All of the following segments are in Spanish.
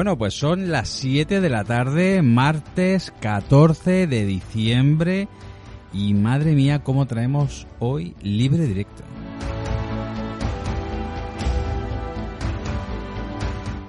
bueno, pues son las 7 de la tarde, martes 14 de diciembre. Y madre mía, cómo traemos hoy libre directo.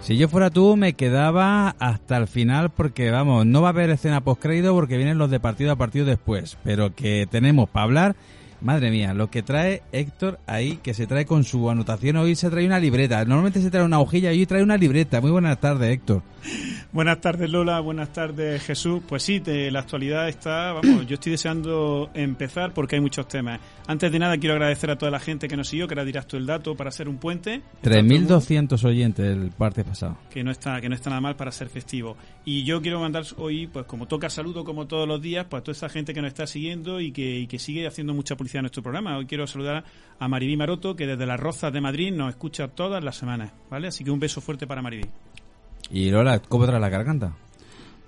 Si yo fuera tú, me quedaba hasta el final porque, vamos, no va a haber escena postcrédito porque vienen los de partido a partido después. Pero que tenemos para hablar Madre mía, lo que trae Héctor ahí, que se trae con su anotación, hoy se trae una libreta. Normalmente se trae una hojilla y hoy trae una libreta. Muy buenas tardes, Héctor. Buenas tardes, Lola. Buenas tardes, Jesús. Pues sí, la actualidad está, vamos, yo estoy deseando empezar porque hay muchos temas. Antes de nada, quiero agradecer a toda la gente que nos siguió, que era dirás tú el dato para hacer un puente. 3.200 oyentes el parte pasado. Que no está que no está nada mal para ser festivo. Y yo quiero mandar hoy, pues como toca saludo como todos los días, pues a toda esa gente que nos está siguiendo y que, y que sigue haciendo mucha publicidad a nuestro programa. Hoy quiero saludar a Maribí Maroto, que desde las Rozas de Madrid nos escucha todas las semanas, ¿vale? Así que un beso fuerte para Maribí. Y Lola, ¿cómo trae la garganta?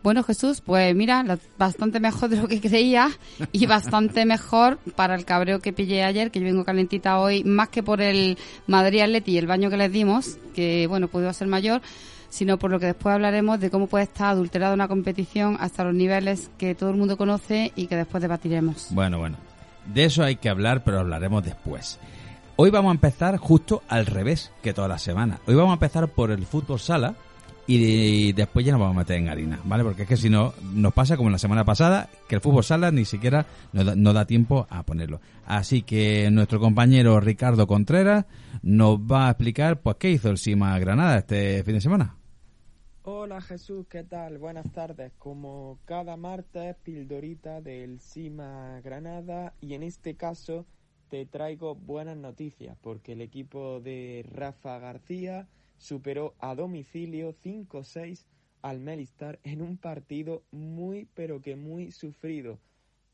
Bueno, Jesús, pues mira, bastante mejor de lo que creía y bastante mejor para el cabreo que pillé ayer, que yo vengo calentita hoy, más que por el Madrid Atleti y el baño que les dimos, que bueno, pudo ser mayor, sino por lo que después hablaremos de cómo puede estar adulterada una competición hasta los niveles que todo el mundo conoce y que después debatiremos. Bueno, bueno. De eso hay que hablar, pero hablaremos después. Hoy vamos a empezar justo al revés que toda la semana. Hoy vamos a empezar por el fútbol sala y después ya nos vamos a meter en harina, ¿vale? Porque es que si no, nos pasa como la semana pasada, que el fútbol sala ni siquiera nos da, da, tiempo a ponerlo. Así que nuestro compañero Ricardo Contreras nos va a explicar, pues, qué hizo el Sima Granada este fin de semana. Hola Jesús, ¿qué tal? Buenas tardes. Como cada martes, pildorita del Sima Granada y en este caso te traigo buenas noticias porque el equipo de Rafa García superó a domicilio 5-6 al Melistar en un partido muy pero que muy sufrido.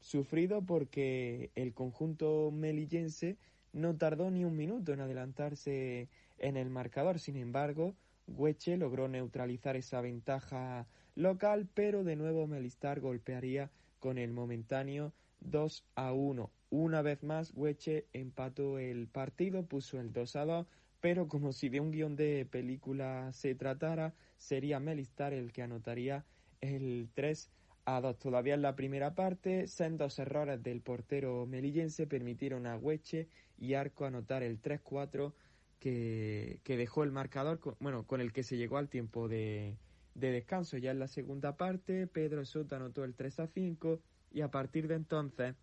Sufrido porque el conjunto melillense no tardó ni un minuto en adelantarse en el marcador. Sin embargo, Hueche logró neutralizar esa ventaja local, pero de nuevo Melistar golpearía con el momentáneo 2 a 1. Una vez más, Hueche empató el partido, puso el 2 a 2, pero como si de un guion de película se tratara, sería Melistar el que anotaría el 3 a 2. Todavía en la primera parte, sendos errores del portero melillense permitieron a Hueche y Arco anotar el 3-4 que, dejó el marcador, con, bueno, con el que se llegó al tiempo de, de descanso. Ya en la segunda parte, Pedro Soto anotó el 3 a 5 y a partir de entonces,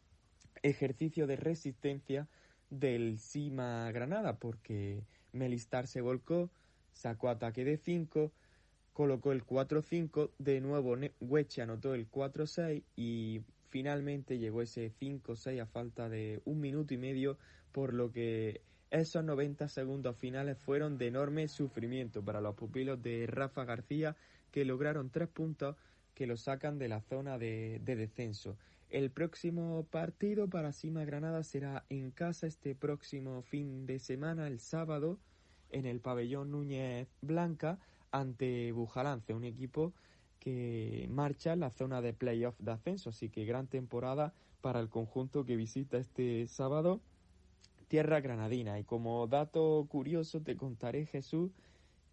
ejercicio de resistencia del Sima Granada, porque Melistar se volcó, sacó ataque de 5, colocó el 4-5, de nuevo Hueche anotó el 4-6 y finalmente llegó ese 5-6 a falta de un minuto y medio, por lo que esos 90 segundos finales fueron de enorme sufrimiento para los pupilos de Rafa García, que lograron tres puntos que los sacan de la zona de, descenso. El próximo partido para Sima Granada será en casa este próximo fin de semana, el sábado, en el pabellón Núñez Blanca, ante Bujalance, un equipo que marcha en la zona de playoff de ascenso. Así que gran temporada para el conjunto que visita este sábado tierra granadina. Y como dato curioso te contaré, Jesús,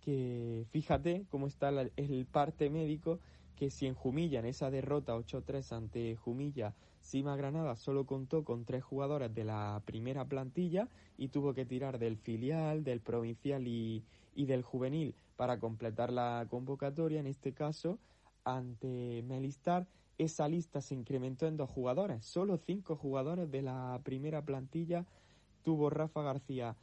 que fíjate cómo está el parte médico, que si en Jumilla, en esa derrota 8-3 ante Jumilla, Sima Granada solo contó con tres jugadores de la primera plantilla y tuvo que tirar del filial, del provincial y, y del juvenil para completar la convocatoria. En este caso, ante Melistar, esa lista se incrementó en dos jugadores, solo cinco jugadores de la primera plantilla tuvo Rafa García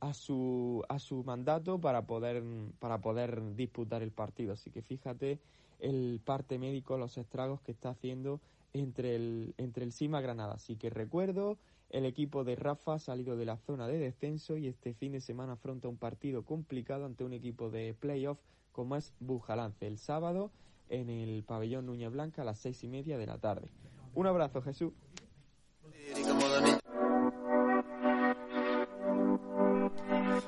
a su a su mandato para poder para poder disputar el partido. Así que fíjate el parte médico los estragos que está haciendo entre el entre el Sima Granada. Así que recuerdo el equipo de Rafa ha salido de la zona de descenso y este fin de semana afronta un partido complicado ante un equipo de playoff como es Bujalance. El sábado en el pabellón Núñez Blanca a las seis y media de la tarde. Un abrazo Jesús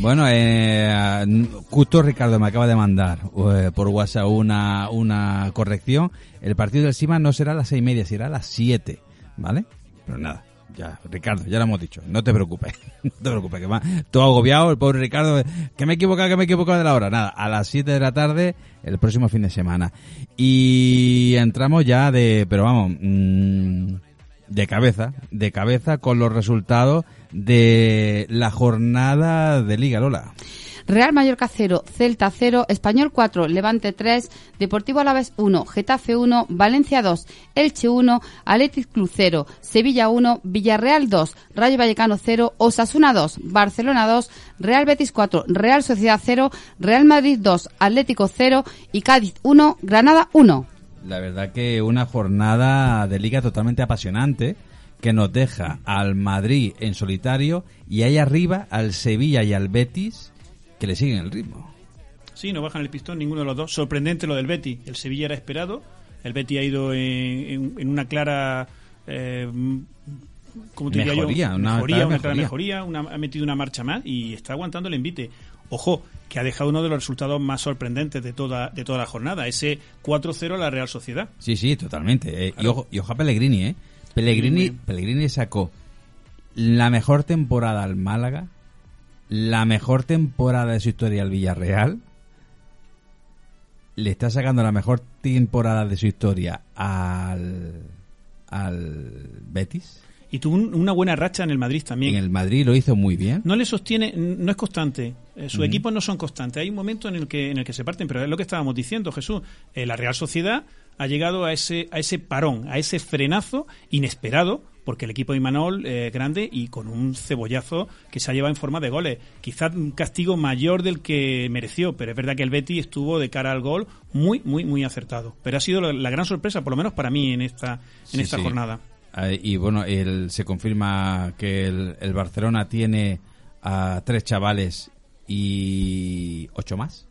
Bueno, eh, justo Ricardo me acaba de mandar eh, por WhatsApp una, una corrección. El partido del Sima no será a las seis y media, será a las siete, ¿vale? Pero nada, ya, Ricardo, ya lo hemos dicho, no te preocupes, no te preocupes, que va todo agobiado, el pobre Ricardo, que me he equivocado, que me he equivocado de la hora. Nada, a las siete de la tarde, el próximo fin de semana. Y entramos ya de, pero vamos, mm, de cabeza, de cabeza con los resultados de la jornada de Liga Lola. Real Mallorca 0, Celta 0, Español 4, Levante 3, Deportivo Alavés 1, Getafe 1, Valencia 2, Elche 1, Athletic Club 0, Sevilla 1, Villarreal 2, Rayo Vallecano 0, Osasuna 2, Barcelona 2, Real Betis 4, Real Sociedad 0, Real Madrid 2, Atlético 0 y Cádiz 1, Granada 1. La verdad que una jornada de liga totalmente apasionante que nos deja al Madrid en solitario y ahí arriba al Sevilla y al Betis que le siguen el ritmo. Sí, no bajan el pistón ninguno de los dos. Sorprendente lo del Betty. El Sevilla era esperado. El Betty ha ido en, en- en una clara. Eh, ¿Cómo te diría yo? Mejoría, una mejoría, clara una clara mejoría. mejoría. una- ha metido una marcha más y está aguantando el envite. Ojo, que ha dejado uno de los resultados más sorprendentes de toda, de toda la jornada. Ese 4-0 a la Real Sociedad. Sí, sí, totalmente. Eh, y, ojo, y ojo a Pellegrini, ¿eh? Pellegrini, Pellegrini sacó la mejor temporada al Málaga, la mejor temporada de su historia al Villarreal, le está sacando la mejor temporada de su historia al, al Betis. Y tuvo un- una buena racha en el Madrid también. En el Madrid lo hizo muy bien. No le sostiene, no es constante. Eh, sus equipos no son constantes. Hay un momento en el que en el que se parten, pero es lo que estábamos diciendo, Jesús. Eh, la Real Sociedad ha llegado a ese a ese parón, a ese frenazo inesperado, porque el equipo de Imanol eh, grande y con un cebollazo que se ha llevado en forma de goles. Quizás un castigo mayor del que mereció, pero es verdad que el Betty estuvo de cara al gol muy muy muy acertado. Pero ha sido la, la gran sorpresa, por lo menos para mí en esta en Sí, esta sí. jornada. Y bueno, el- se confirma que el, el Barcelona tiene a tres chavales y ocho más.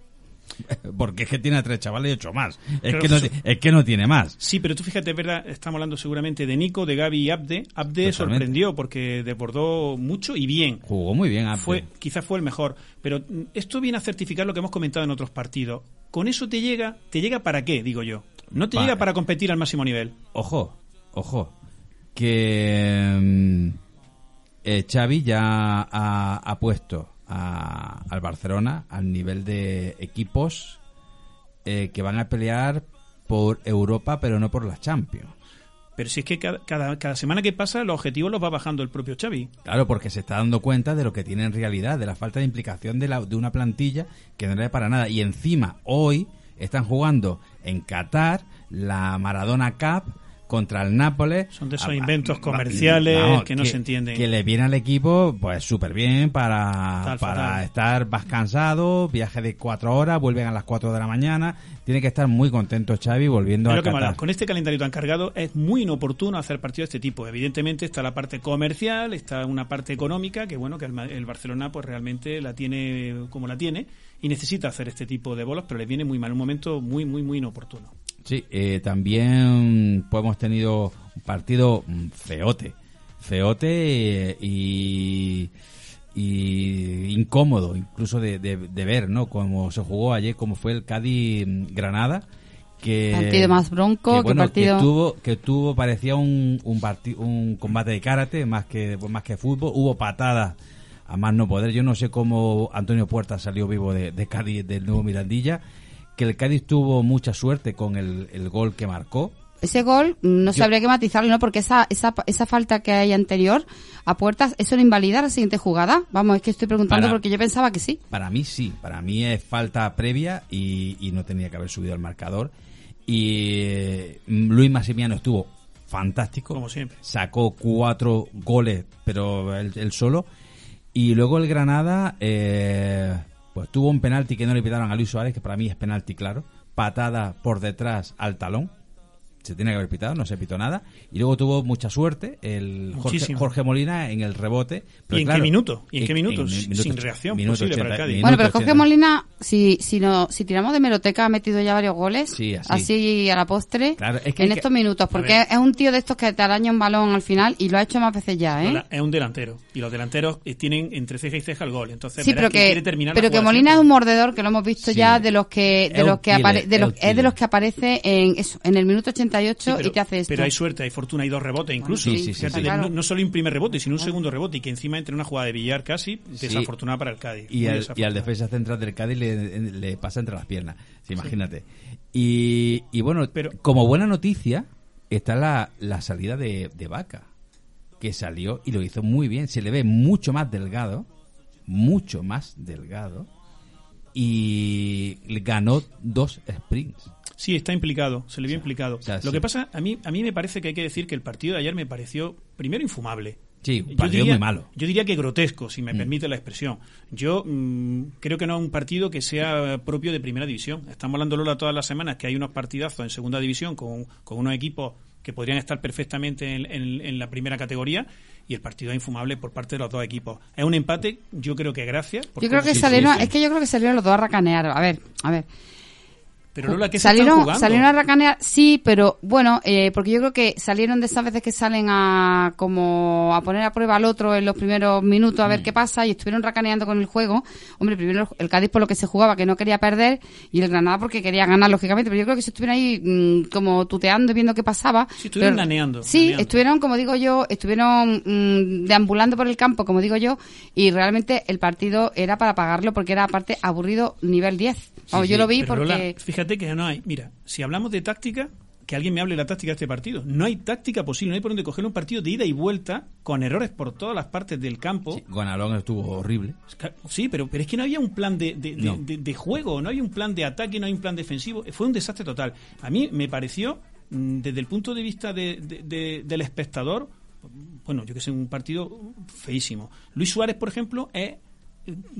Porque es que tiene a tres chavales y ocho más. Es, que no, ti- es que no tiene más. Sí, pero tú fíjate, es verdad, estamos hablando seguramente de Nico, de Gaby y Abde. Abde Totalmente. sorprendió porque desbordó mucho y bien. Jugó muy bien. Abde. Fue, quizás fue el mejor. Pero esto viene a certificar lo que hemos comentado en otros partidos. Con eso te llega, ¿te llega para qué? Digo yo. No te llega para competir al máximo nivel. Ojo, ojo. Que mm, eh, Xavi ya ha, ha puesto a- al Barcelona al nivel de equipos eh, que van a pelear por Europa, pero no por la Champions. Pero si es que cada, cada, cada semana que pasa los objetivos los va bajando el propio Xavi. Claro, porque se está dando cuenta de lo que tiene en realidad, de la falta de implicación de, la, de una plantilla que no le da para nada. Y encima, hoy están jugando en Qatar la Maradona Cup contra el Nápoles. Son de esos Ah, inventos ah, comerciales vamos, que no se entienden. Que le viene al equipo, pues súper bien para, Fatal, para fatal. estar más cansado, viaje de cuatro horas, vuelven a las cuatro de la mañana. Tiene que estar muy contento Xavi volviendo Es a que Qatar. Con este calendario tan cargado es muy inoportuno hacer partidos de este tipo. Evidentemente está la parte comercial, está una parte económica, que bueno, que el, el Barcelona pues realmente la tiene como la tiene y necesita hacer este tipo de bolos, pero le viene muy mal, un momento muy, muy, muy inoportuno. Sí, eh, también pues, hemos tenido un partido mm, feote, feote eh, y, y incómodo incluso de, de- de ver, ¿no? Cómo se jugó ayer, cómo fue el Cádiz-Granada. Que, Partido más bronco, que bueno, partido- que tuvo, que tuvo parecía un, un, un combate de karate más que más que fútbol. Hubo patadas a más no poder. Yo no sé cómo Antonio Puerta salió vivo de, de Cádiz, del nuevo Mirandilla, que el Cádiz tuvo mucha suerte con el, el gol que marcó. Ese gol mm, no Yo- sabría que matizarlo, ¿no? Porque esa, esa, esa falta que hay anterior a puertas, ¿eso lo invalida la siguiente jugada? Vamos, es que estoy preguntando Para- porque yo pensaba que sí. Para mí sí, para mí es falta previa y, y no tenía que haber subido el marcador. Y eh, Luis Massimiano estuvo fantástico. Como siempre. Sacó cuatro goles, pero él, él solo. Y luego el Granada, eh, pues tuvo un penalti que no le pitaron a Luis Suárez, que para mí es penalti claro. Patada por detrás al talón. Se tiene que haber pitado, no se pitó nada. Y luego tuvo mucha suerte el Jorge, Molina en el rebote. Pero ¿Y en claro, qué minuto? ¿Y en qué minuto? mi- Sin minuto- reacción minuto posible para el 80, Cádiz. Bueno, pero Jorge 80. Molina, si, si, no, si tiramos de meroteca, ha metido ya varios goles. Sí, así. a la postre. Claro, es que en que- estos minutos. Porque es un tío de estos que te araña un balón al final y lo ha hecho más veces ya, ¿eh? Es un delantero. Y los delanteros eh, tienen entre ceja y ceja el gol. Entonces, Sí, pero que, quiere terminar pero que Molina es un mordedor que lo hemos visto Sí. ya de los que de Es los que apare- de los, es de los que aparece en eso en el minuto 88 Sí, pero, y te hace esto. pero hay suerte, hay fortuna, hay dos rebotes incluso. Sí, Fíjate, ya Claro. No, no solo un primer rebote, sino un segundo rebote. Y que encima entre una jugada de billar casi, desafortunada para el Cádiz. Y al, y desafortunada. al defensa central del Cádiz le, le pasa entre las piernas. Imagínate. Y, y bueno, Pero- como buena noticia está la, la salida de, de Vaca, que salió y lo hizo muy bien. Se le ve mucho más delgado, mucho más delgado, y ganó dos sprints. Sí, está implicado, se le vio implicado. sea, Lo sí. que pasa, a mí, a mí me parece que hay que decir que el partido de ayer me pareció, primero, infumable. Sí, un Yo partido diría- muy malo. Yo diría que grotesco, si me Mm. permite la expresión. Yo mm, creo que no es un partido que sea propio de primera división. Estamos hablando, Lola, todas las semanas que hay unos partidazos en segunda división con, con unos equipos que podrían estar perfectamente en, en- en la primera categoría y el partido es infumable por parte de los dos equipos. Es un empate, yo creo que gracias. yo creo que salieron, sí. es que yo creo que salieron los dos a racanear. A ver, a ver. Pero Lola, ¿qué se están salieron, salieron a racanear, sí, pero bueno, eh, porque yo creo que salieron de esas veces que salen a como a poner a prueba al otro en los primeros minutos Mm. a ver qué pasa y estuvieron racaneando con el juego. Hombre, primero el Cádiz por lo que se jugaba, que no quería perder, y el Granada porque quería ganar, lógicamente, pero yo creo que se estuvieron ahí mm, como tuteando y viendo qué pasaba. Sí, estuvieron Pero- naneando, Sí, naneando. estuvieron, como digo yo, estuvieron mm, deambulando por el campo, como digo yo, y realmente el partido era para pagarlo porque era aparte aburrido nivel 10. Sí, yo lo vi Pero, porque... Lola, fíjate que no hay. Mira, si hablamos de táctica, que alguien me hable de la táctica de este partido. No hay táctica posible, no hay por dónde coger un partido de ida y vuelta con errores por todas las partes del campo. Sí, Gonalón estuvo horrible. Sí, pero, pero es que no había un plan de, de- de- No. de- de juego, no había un plan de ataque, no hay un plan defensivo. Fue un desastre total. A mí me pareció, mm, desde el punto de vista de- de- de- del espectador, bueno, yo que sé, un partido feísimo. Luis Suárez, por ejemplo, es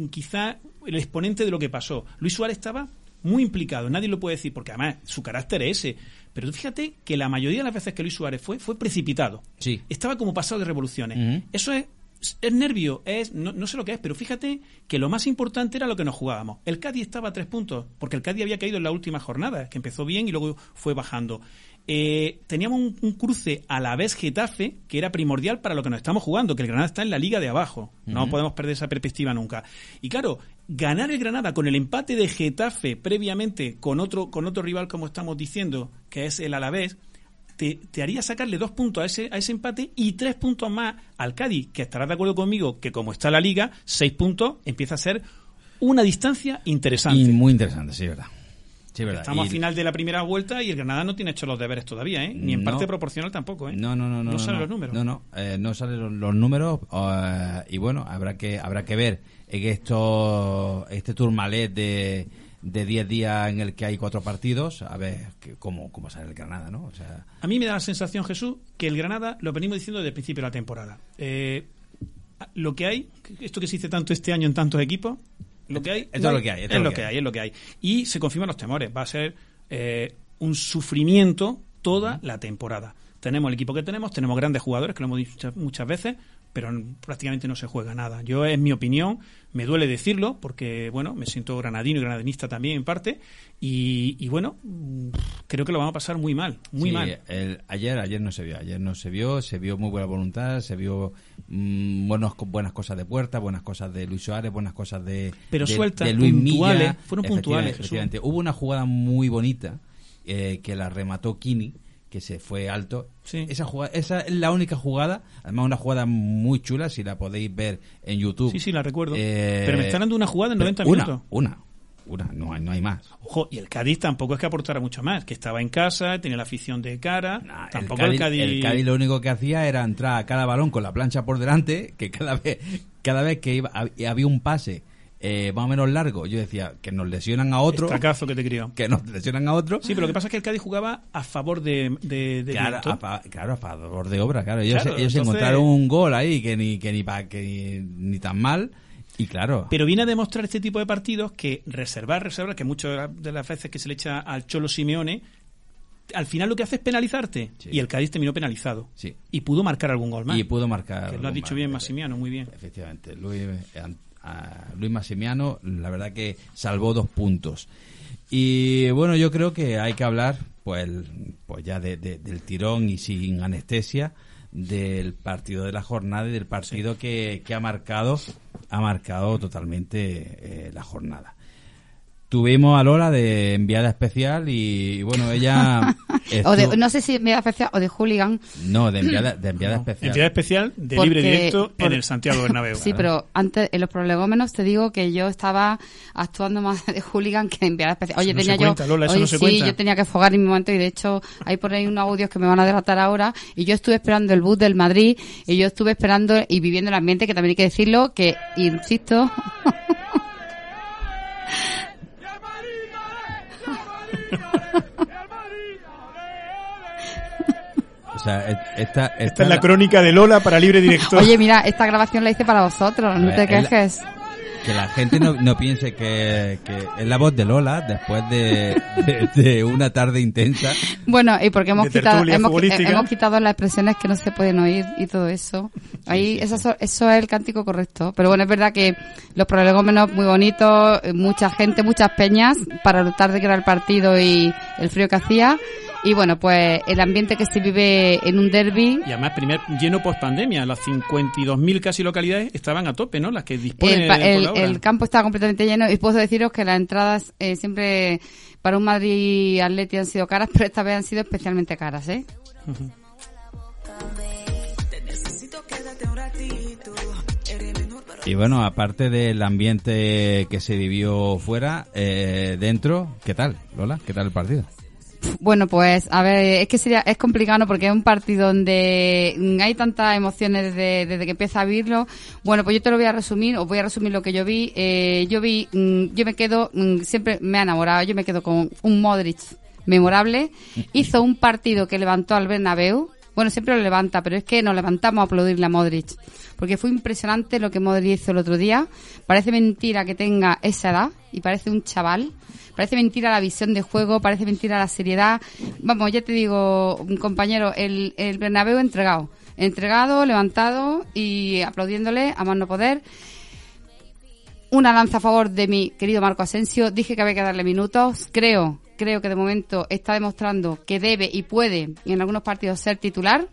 quizá el exponente de lo que pasó. Luis Suárez estaba muy implicado, nadie lo puede decir, porque además su carácter es ese. Pero fíjate que la mayoría de las veces que Luis Suárez fue, fue precipitado. Sí. Estaba como pasado de revoluciones. Eso es, es nervio, es no, no sé lo que es, pero fíjate que lo más importante era lo que nos jugábamos. El Cádiz estaba a tres puntos, porque el Cádiz había caído en la última jornada, que empezó bien y luego fue bajando. Eh, teníamos un, un cruce a la vez Getafe, que era primordial para lo que nos estamos jugando, que el Granada está en la liga de abajo. No podemos perder esa perspectiva nunca. Y claro, ganar el Granada con el empate de Getafe previamente con otro, con otro rival, como estamos diciendo, que es el Alavés, te, te haría sacarle dos puntos a ese, a ese empate y tres puntos más al Cádiz, que estarás de acuerdo conmigo que como está la liga, seis puntos empieza a ser una distancia interesante. Y muy interesante, sí, verdad. Sí. Estamos Y- al final de la primera vuelta y el Granada no tiene hecho los deberes todavía, ¿eh? Ni en No. parte proporcional tampoco, ¿eh? No, no, no, no. No salen los números. No, no, eh, no salen los, los números eh, y bueno, habrá que habrá que ver en esto este turmalet de de 10 días en el que hay cuatro partidos, a ver que, cómo, cómo sale el Granada, ¿no? O sea, A mí me da la sensación, Jesús, que el Granada, lo venimos diciendo desde el principio de la temporada, eh, lo que hay, esto que se dice tanto este año en tantos equipos, lo que hay, Esto es lo que hay, esto es lo que hay, es lo que hay. Y se confirman los temores, va a ser eh, un sufrimiento toda la temporada. Tenemos el equipo que tenemos, tenemos grandes jugadores, que lo hemos dicho muchas veces, pero prácticamente no se juega nada. Yo, es mi opinión, me duele decirlo, porque, bueno, me siento granadino y granadinista también en parte, y, y bueno, mm, creo que lo vamos a pasar muy mal, muy sí, mal. el- ayer ayer no se vio, ayer no se vio, se vio muy buena voluntad, se vio mm, buenos, buenas cosas de Puerta, buenas cosas de Luis Suárez, buenas cosas de Pero de, sueltas, de Luis puntuales, Milla. fueron puntuales, efectivamente. Hubo una jugada muy bonita eh, que la remató Kini que se fue alto. Sí. Esa jugada, esa es la única jugada, además una jugada muy chula, si la podéis ver en YouTube. Sí, sí, la recuerdo. Eh, Pero me están dando una jugada en pero 90 una, minutos. Una, una, no hay, no hay más. Ojo, y el Cádiz tampoco es que aportara mucho más, que estaba en casa, tenía la afición de cara. Nah, tampoco el, el Cádiz, el Cádiz lo único que hacía era entrar a cada balón con la plancha por delante, que cada vez, cada vez que iba, hab- había un pase eh, más o menos largo, yo decía que nos lesionan a otro, Estacazo que te crió. que nos lesionan a otro. Sí, pero lo que pasa es que el Cádiz jugaba a favor de, de, de Claro a, fa- claro, a favor de obra, claro. Ellos, Claro, ellos entonces- encontraron un gol ahí que ni que ni pa- que ni, ni tan mal y claro. Pero viene a demostrar este tipo de partidos que reservar, reservar, que muchas de las veces que se le echa al Cholo Simeone, al final lo que hace es penalizarte. Sí. Y el Cádiz terminó penalizado. Sí. Y pudo marcar algún gol más. y pudo marcar. que lo has dicho más, bien, efe- Massimiano, muy bien. Efectivamente, Luis, eh, a Luis Massimiano, la verdad que salvó dos puntos. Y bueno, yo creo que hay que hablar, pues, pues ya de- de- del tirón y sin anestesia del partido de la jornada y del partido que, que ha marcado ha marcado totalmente eh, la jornada. Tuvimos a Lola de enviada especial y, bueno, ella... O de- no sé si me da especial o de hooligan. no, de enviada, de enviada especial. Entidad especial de Porque- libre directo por- en el Santiago Bernabéu. Sí, pero antes en los prolegómenos te digo que yo estaba actuando más de hooligan que de enviada especial. Oye, Eso no tenía se yo, cuenta, Lola, eso oye, no se sí, cuenta. yo tenía que fogar en mi momento y de hecho hay por ahí unos audios que me van a delatar ahora y yo estuve esperando el bus del Madrid y yo estuve esperando y viviendo el ambiente que también hay que decirlo que insisto sea, et- esta, esta, Esta es la crónica de Lola para libre directo. Oye, mira, esta grabación la hice para vosotros, no te la- quejes. que la gente no, no piense que, que es la voz de Lola después de, de, de una tarde intensa. Bueno, y porque hemos quitado, tertulia hemos, quitado las expresiones que no se pueden oír y todo eso. Ahí, Eso, so- eso es el cántico correcto. Pero bueno, es verdad que los prolegómenos muy bonitos, eh, mucha gente, muchas peñas para lo tarde que era el partido y el frío que hacía. Y bueno, pues el ambiente que se vive en un derby. Y además, primer lleno post pandemia. Las 52.000 casi localidades estaban a tope, ¿no? Las que disponen El, por el- la el campo está completamente lleno y puedo deciros que las entradas eh, siempre para un Madrid Atleti han sido caras, pero esta vez han sido especialmente caras, ¿eh? Y bueno, aparte del ambiente que se vivió fuera, eh, dentro, ¿qué tal, Lola? ¿Qué tal el partido? Bueno, pues a ver, es que sería, es complicado ¿no? porque es un partido donde mm, hay tantas emociones desde, desde que empieza a vivirlo. Bueno, pues yo te lo voy a resumir, os voy a resumir lo que yo vi. Eh, yo vi, mm, yo me quedo, mm, siempre me ha enamorado, yo me quedo con un Modric memorable. Hizo un partido que levantó al Bernabéu. Bueno, siempre lo levanta, pero es que nos levantamos a aplaudirle a Modric. Porque fue impresionante lo que Modric hizo el otro día. Parece mentira que tenga esa edad y parece un chaval. Parece mentira la visión de juego, parece mentira la seriedad. Vamos, ya te digo, compañero, el, el Bernabéu entregado. Entregado, levantado y aplaudiéndole a más no poder. Una lanza a favor de mi querido Marco Asensio. Dije que había que darle minutos. Creo, creo que de momento está demostrando que debe y puede en algunos partidos ser titular.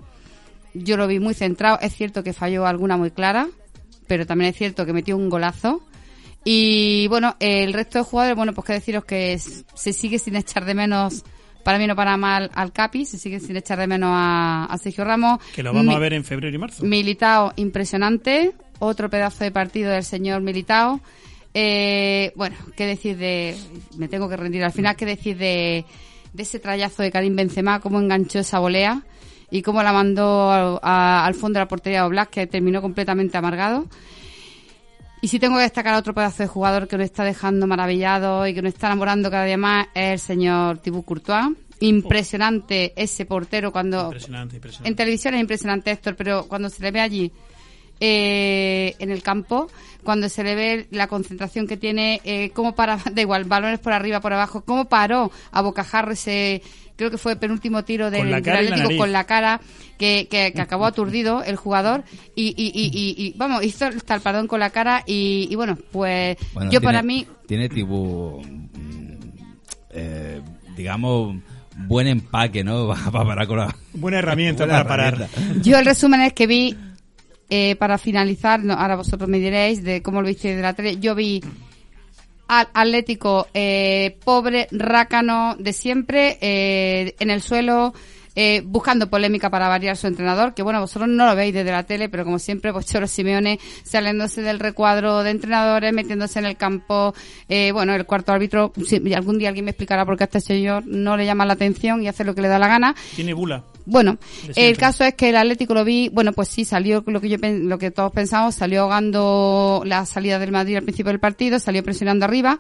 Yo lo vi muy centrado. Es cierto que falló alguna muy clara, pero también es cierto que metió un golazo. Y bueno, el resto de jugadores, bueno, pues que deciros que se sigue sin echar de menos, para mí no para mal, al Capi, se sigue sin echar de menos a, a Sergio Ramos. Que lo vamos Mi- a ver en febrero y marzo. Militao, impresionante. Otro pedazo de partido del señor Militao. Eh, bueno, ¿qué decir de...? Me tengo que rendir. Al final, ¿qué decir de, de ese trayazo de Karim Benzema? Cómo enganchó esa volea y cómo la mandó al, a- al fondo de la portería de Oblak, que terminó completamente amargado. Y si tengo que destacar a otro pedazo de jugador que nos está dejando maravillado y que nos está enamorando cada día más, es el señor Thibaut Courtois. Impresionante ese portero cuando Impresionante, impresionante. en televisión es impresionante, Héctor, pero cuando se le ve allí eh, en el campo, cuando se le ve la concentración que tiene, eh, cómo para, da igual, balones por arriba, por abajo, cómo paró a bocajarro ese, creo que fue el penúltimo tiro del, la Atlético con la cara, que, que, que acabó aturdido el jugador y, y, y, y- y, vamos, hizo el talpadón con la cara y, y bueno, pues Bueno, yo tiene- para mí, Tiene tipo, mm, eh, digamos, buen empaque, ¿no? Para parar con la... Buena herramienta Buena para parar. herramienta. Yo el resumen es que vi, eh, para finalizar, ahora vosotros me diréis de cómo lo viste de la tele, yo vi al Atlético eh, pobre, rácano de siempre, eh, en el suelo, eh, buscando polémica para variar su entrenador, que bueno, vosotros no lo veis desde la tele, pero como siempre, pues Cholo Simeone saliéndose del recuadro de entrenadores, metiéndose en el campo, eh, bueno, el cuarto árbitro, si algún día alguien me explicará por qué a este señor no le llama la atención y hace lo que le da la gana. Tiene bula. Bueno, el caso es que el Atlético lo vi, bueno, pues sí, salió lo que yo lo que todos pensamos, salió ahogando la salida del Madrid al principio del partido, salió presionando arriba,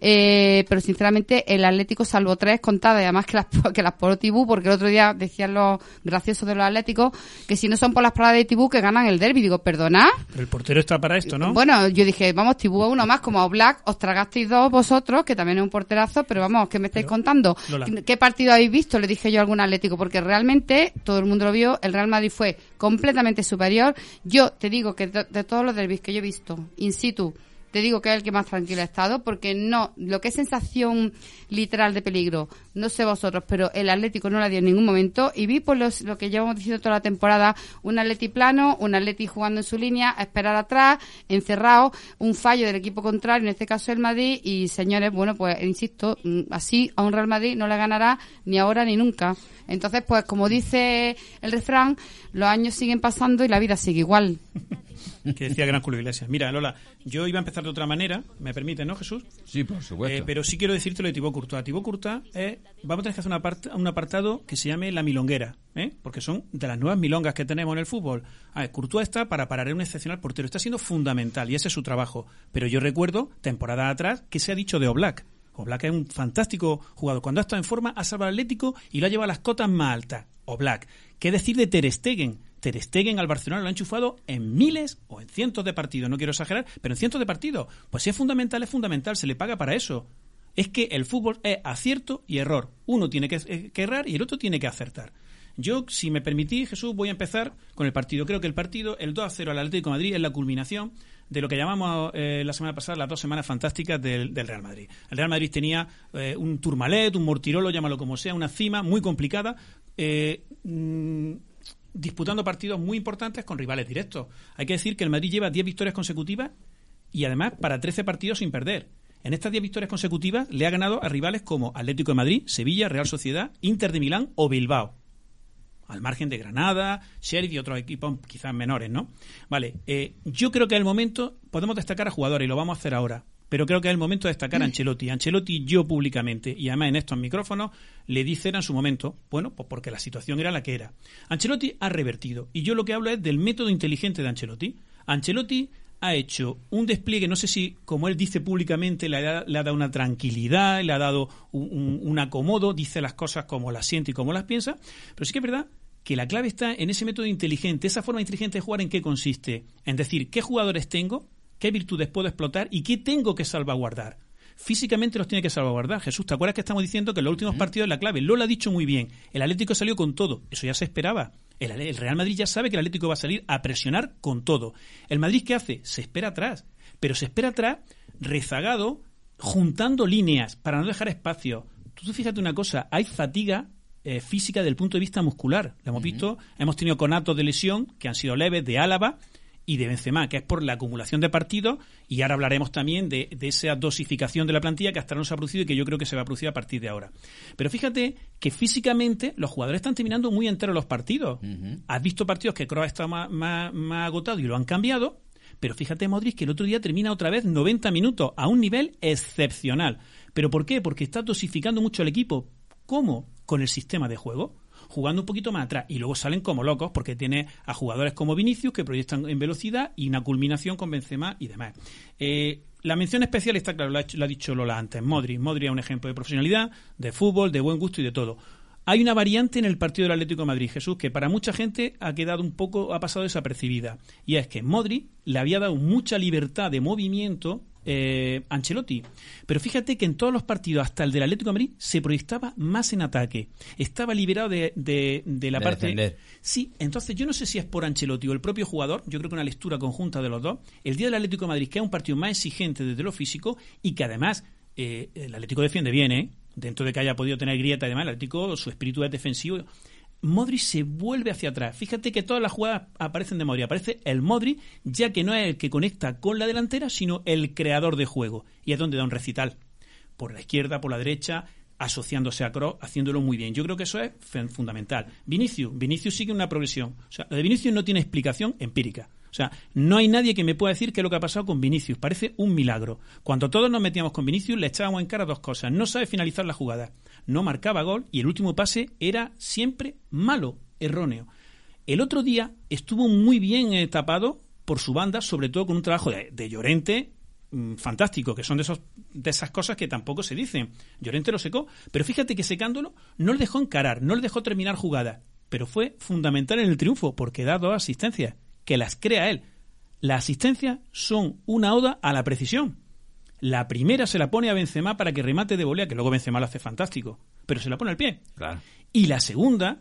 eh, pero sinceramente el Atlético salvó tres contadas, y además que las, que las por Tibú, porque el otro día decían los graciosos de los Atléticos que si no son por las paradas de Tibú que ganan el derby. Digo, perdona. El portero está para esto, ¿no? Bueno, yo dije, vamos, Tibú a uno más, como a Black, os tragasteis dos vosotros, que también es un porterazo, pero vamos, ¿qué me estáis Pero, contando? Lola. ¿Qué partido habéis visto? Le dije yo a algún Atlético, porque realmente todo el mundo lo vio, el Real Madrid fue completamente superior. Yo te digo que de, todos los derbis que yo he visto, in situ, te digo que es el que más tranquilo ha estado, porque no, lo que es sensación literal de peligro, no sé vosotros, pero el Atlético no la dio en ningún momento, y vi por los, lo que llevamos diciendo toda la temporada, un Atleti plano, un Atleti jugando en su línea, a esperar atrás, encerrado, un fallo del equipo contrario, en este caso el Madrid, y señores, bueno, pues insisto, mm, así a un Real Madrid no le ganará ni ahora ni nunca. Entonces, pues como dice el refrán, los años siguen pasando y la vida sigue igual. que decía Gran Julio Iglesias. Mira, Lola, yo iba a empezar de otra manera, me permite, ¿no, Jesús? Sí, por supuesto. Eh, pero sí quiero decirte lo de Thibaut Courtois. Thibaut Courtois es, vamos a tener que hacer una part- un apartado que se llame la milonguera, ¿eh? porque son de las nuevas milongas que tenemos en el fútbol. A ver, Courtois está para parar un excepcional portero, está siendo fundamental y ese es su trabajo. Pero yo recuerdo, temporada atrás, que se ha dicho de Oblak. Oblak es un fantástico jugador. Cuando ha estado en forma, ha salvado al Atlético y lo ha llevado a las cotas más altas. Oblak. ¿Qué decir de Ter Stegen? Ter Stegen al Barcelona lo ha enchufado en miles o en cientos de partidos. No quiero exagerar, pero en cientos de partidos. Pues si es fundamental, es fundamental. Se le paga para eso. Es que el fútbol es acierto y error. Uno tiene que, eh, que errar y el otro tiene que acertar. Yo, si me permitís, Jesús, voy a empezar con el partido. Creo que el partido, el 2 a 0 al Atlético de Madrid, es la culminación de lo que llamamos eh, la semana pasada las dos semanas fantásticas del, Real Madrid. El Real Madrid tenía eh, un Tourmalet, un Mortirolo, llámalo como sea, una cima muy complicada, eh, mm, disputando partidos muy importantes con rivales directos. Hay que decir que el Madrid lleva 10 victorias consecutivas y además para 13 partidos sin perder. En estas 10 victorias consecutivas le ha ganado a rivales como Atlético de Madrid, Sevilla, Real Sociedad, Inter de Milán o Bilbao al margen de Granada, Sheriff y otros equipos quizás menores, ¿no? Vale, eh, yo creo que es el momento, podemos destacar a jugadores y lo vamos a hacer ahora, pero creo que es el momento de destacar a Ancelotti. Ancelotti yo públicamente, y además en estos micrófonos, le dicen en su momento, bueno, pues porque la situación era la que era. Ancelotti ha revertido, y yo lo que hablo es del método inteligente de Ancelotti. Ancelotti ha hecho un despliegue, no sé si, como él dice públicamente, le ha, le ha dado una tranquilidad, le ha dado un, un- un acomodo, dice las cosas como las siente y como las piensa, pero sí que es verdad que la clave está en ese método inteligente, esa forma inteligente de jugar en qué consiste, en decir qué jugadores tengo, qué virtudes puedo explotar y qué tengo que salvaguardar. Físicamente los tiene que salvaguardar. Jesús, ¿te acuerdas que estamos diciendo que en los últimos partidos es la clave? Lo ha dicho muy bien. El Atlético salió con todo. Eso ya se esperaba. El, el Real Madrid ya sabe que el Atlético va a salir a presionar con todo. ¿El Madrid qué hace? Se espera atrás. Pero se espera atrás rezagado, juntando líneas para no dejar espacio. Tú fíjate una cosa, hay fatiga eh, física del punto de vista muscular. Lo hemos visto, hemos tenido conatos de lesión que han sido leves de Álava y de Benzema, que es por la acumulación de partidos, y ahora hablaremos también de, de esa dosificación de la plantilla que hasta ahora no se ha producido y que yo creo que se va a producir a partir de ahora. Pero fíjate que físicamente los jugadores están terminando muy enteros los partidos. Has visto partidos que Kroos está más, más, más agotado y lo han cambiado, pero fíjate, Modric, que el otro día termina otra vez 90 minutos a un nivel excepcional. ¿Pero por qué? Porque está dosificando mucho el equipo. ¿Cómo? Con el sistema de juego. Jugando un poquito más atrás y luego salen como locos porque tiene a jugadores como Vinicius que proyectan en velocidad y una culminación con Benzema y demás. Eh, la mención especial está claro, lo ha, dicho Lola antes. Modric. Modric es un ejemplo de profesionalidad, de fútbol, de buen gusto y de todo. Hay una variante en el partido del Atlético de Madrid, Jesús, que para mucha gente ha quedado un poco, ha pasado desapercibida. Y es que Modric le había dado mucha libertad de movimiento eh, Ancelotti. Pero fíjate que en todos los partidos, hasta el del Atlético de Madrid, se proyectaba más en ataque. Estaba liberado de, de- de la De parte. defender. Sí, entonces yo no sé si es por Ancelotti o el propio jugador, yo creo que una lectura conjunta de los dos. El día del Atlético de Madrid, que es un partido más exigente desde lo físico y que además eh, el Atlético defiende bien, ¿eh? dentro de que haya podido tener grieta y demás, el Atlético, su espíritu es defensivo. Modric se vuelve hacia atrás. Fíjate que todas las jugadas aparecen de Modric. Aparece el Modric, ya que no es el que conecta con la delantera, sino el creador de juego. Y es donde da un recital. Por la izquierda, por la derecha, asociándose a Kroos, haciéndolo muy bien. Yo creo que eso es fundamental. Vinicius, Vinicius sigue una progresión. O sea, lo de Vinicius no tiene explicación empírica. O sea, no hay nadie que me pueda decir qué es lo que ha pasado con Vinicius. Parece un milagro. Cuando todos nos metíamos con Vinicius, le echábamos en cara dos cosas. No sabe finalizar la jugada, no marcaba gol y el último pase era siempre malo, erróneo. El otro día estuvo muy bien eh, tapado por su banda, sobre todo con un trabajo de, Llorente mm, fantástico, que son de, esos, de esas cosas que tampoco se dicen. Llorente lo secó, pero fíjate que secándolo no le dejó encarar, no le dejó terminar jugada, pero fue fundamental en el triunfo porque da dos asistencias, que las crea él. Las asistencias son una oda a la precisión. La primera se la pone a Benzema para que remate de volea, que luego Benzema lo hace fantástico, pero se la pone al pie. Y la segunda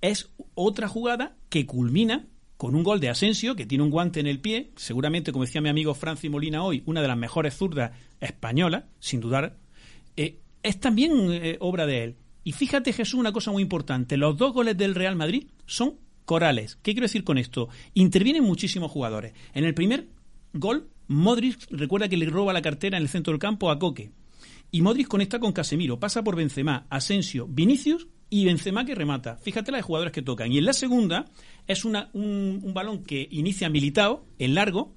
es otra jugada que culmina con un gol de Asensio, que tiene un guante en el pie, seguramente, como decía mi amigo Francis Molina hoy, una de las mejores zurdas españolas, sin dudar. Eh, es también eh, obra de él. Y fíjate, Jesús, una cosa muy importante. Los dos goles del Real Madrid son corales. ¿Qué quiero decir con esto? Intervienen muchísimos jugadores. En el primer gol, Modric recuerda que le roba la cartera en el centro del campo a Coque. Y Modric conecta con Casemiro, pasa por Benzema, Asensio, Vinicius y Benzema que remata. Fíjate la de jugadores que tocan. Y en la segunda es una, un, balón que inicia Militao, en largo,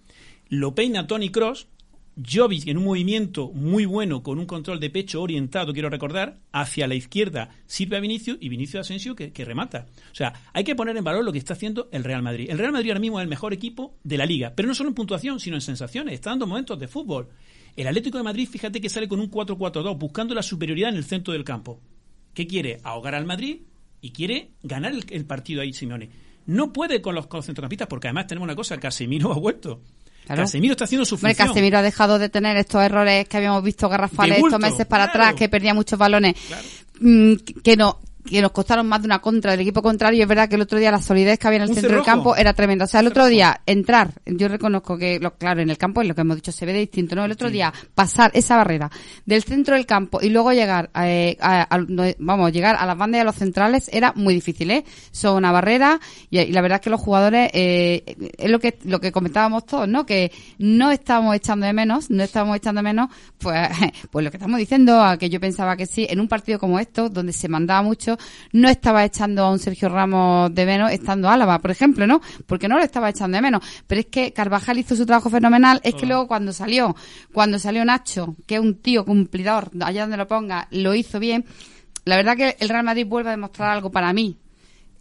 lo peina Tony Cross, Jovic en un movimiento muy bueno con un control de pecho orientado, quiero recordar, hacia la izquierda sirve a Vinicius y Vinicius Asensio que, remata. O sea, hay que poner en valor lo que está haciendo el Real Madrid. El Real Madrid ahora mismo es el mejor equipo de la liga, pero no solo en puntuación, sino en sensaciones. Está dando momentos de fútbol. El Atlético de Madrid, fíjate que sale con un 4-4-2, buscando la superioridad en el centro del campo. ¿Qué quiere? Ahogar al Madrid y quiere ganar el, partido ahí, Simeone. No puede con los, centrocampistas porque además tenemos una cosa, Casemiro ha vuelto. Casemiro está haciendo su función. Casemiro ha dejado de tener estos errores que habíamos visto garrafales estos meses para atrás, que perdía muchos balones, mm, que no que nos costaron más de una contra del equipo contrario. Es verdad que el otro día la solidez que había en el centro del campo era tremenda. O sea, el otro día entrar, yo reconozco que, lo, claro, en el campo es lo que hemos dicho, se ve de distinto, ¿no? El otro día pasar esa barrera del centro del campo y luego llegar, eh, a, vamos, llegar a las bandas y a los centrales era muy difícil, ¿eh? Son una barrera y, la verdad es que los jugadores, eh, es lo que, lo que comentábamos todos, ¿no? Que no estamos echando de menos, no estamos echando de menos, pues, pues lo que estamos diciendo, a que yo pensaba que sí, en un partido como esto, donde se mandaba mucho, no estaba echando a un Sergio Ramos de menos estando Álava, por ejemplo, ¿no? Porque no lo estaba echando de menos. Pero es que Carvajal hizo su trabajo fenomenal, es que luego cuando salió, cuando salió Nacho, que es un tío cumplidor, allá donde lo ponga, lo hizo bien. La verdad que el Real Madrid vuelve a demostrar algo para mí,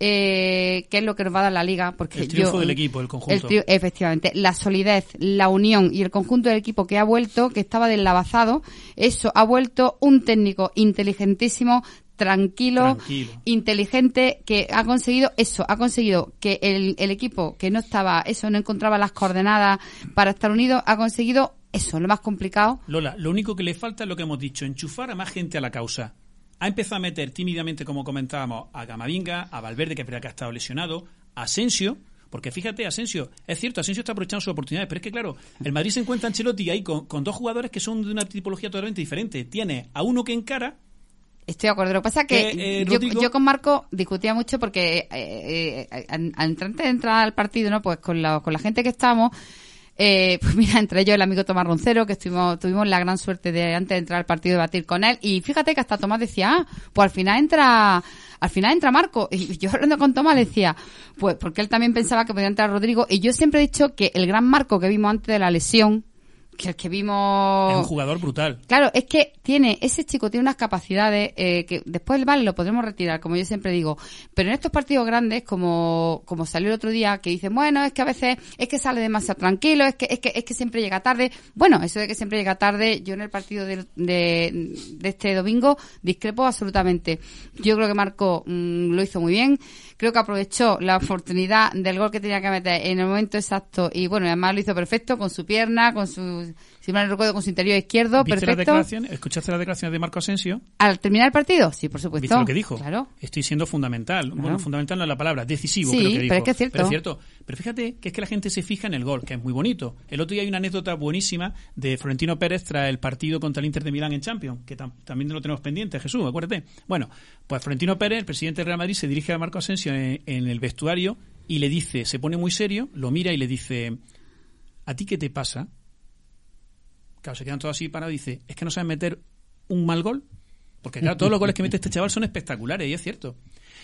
eh, qué es lo que nos va a dar la liga. Porque el triunfo del equipo, el conjunto. efectivamente, la solidez, la unión y el conjunto del equipo que ha vuelto, que estaba deslavazado, eso ha vuelto un técnico inteligentísimo, tranquilo, inteligente, que ha conseguido eso, ha conseguido que el, el equipo que no estaba, eso, no encontraba las coordenadas para estar unido, ha conseguido eso, lo más complicado. Lola, lo único que le falta es lo que hemos dicho, enchufar a más gente a la causa. Ha empezado a meter tímidamente, como comentábamos, a Gamavinga, a Valverde, que que ha estado lesionado, a Asensio, porque fíjate, Asensio, es cierto, Asensio está aprovechando sus oportunidades, pero es que claro, el Madrid se encuentra Ancelotti ahí con, con dos jugadores que son de una tipología totalmente diferente. Tiene a uno que encara Estoy de acuerdo. Lo que pasa es que eh, eh, yo, con Marco discutía mucho porque eh, eh antes de entrar al partido, ¿no? Pues con la, con la gente que estamos, pues mira, entre ellos el amigo Tomás Roncero, que estuvimos, tuvimos la gran suerte de antes de entrar al partido debatir con él. Y fíjate que hasta Tomás decía, ah, pues al final entra, al final entra Marco. Y yo hablando con Tomás le decía, pues porque él también pensaba que podía entrar Rodrigo. Y yo siempre he dicho que el gran Marco que vimos antes de la lesión, que el que vimos... Es un jugador brutal. Claro, es que tiene, ese chico tiene unas capacidades eh, que después vale lo podremos retirar, como yo siempre digo. Pero en estos partidos grandes, como, como salió el otro día, que dicen, bueno, es que a veces es que sale demasiado tranquilo, es que, es que, es que siempre llega tarde. Bueno, eso de que siempre llega tarde, yo en el partido de, de, este domingo discrepo absolutamente. Yo creo que Marco mm, lo hizo muy bien creo que aprovechó la oportunidad del gol que tenía que meter en el momento exacto y bueno, además lo hizo perfecto con su pierna, con su si mal recuerdo, con su interior izquierdo, perfecto. ¿Escuchaste las declaraciones de Marco Asensio? ¿Al terminar el partido? Sí, por supuesto. ¿Viste lo que dijo? Claro. Estoy siendo fundamental. Bueno, fundamental no es la palabra, decisivo, creo que dijo. pero es que es cierto. Pero es cierto. Pero fíjate que es que la gente se fija en el gol, que es muy bonito. El otro día hay una anécdota buenísima de Florentino Pérez tras el partido contra el Inter de Milán en Champions, que también lo tenemos pendiente, Jesús, acuérdate. Bueno, pues Florentino Pérez, el presidente del Real Madrid, se dirige a Marco Asensio en, en el vestuario y le dice, se pone muy serio, lo mira y le dice, ¿a ti qué te pasa? Claro, se quedan todos así parados y dice, ¿es que no saben meter un mal gol? Porque claro, todos los goles que mete este chaval son espectaculares y es cierto.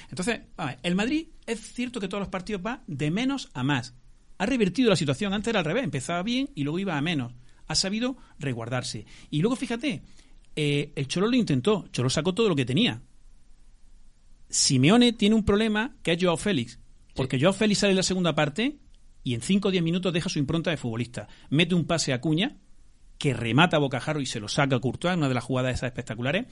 Entonces, a ver, el Madrid es cierto que todos los partidos va de menos a más. Ha revertido la situación. Antes era al revés, empezaba bien y luego iba a menos. Ha sabido resguardarse. Y luego, fíjate, eh, el Cholo lo intentó. Cholo sacó todo lo que tenía. Simeone tiene un problema que es Joao Félix. Porque Joao Félix sale en la segunda parte y en 5 o 10 minutos deja su impronta de futbolista. Mete un pase a Cuña, que remata a Bocajarro y se lo saca a Courtois, una de las jugadas esas espectaculares.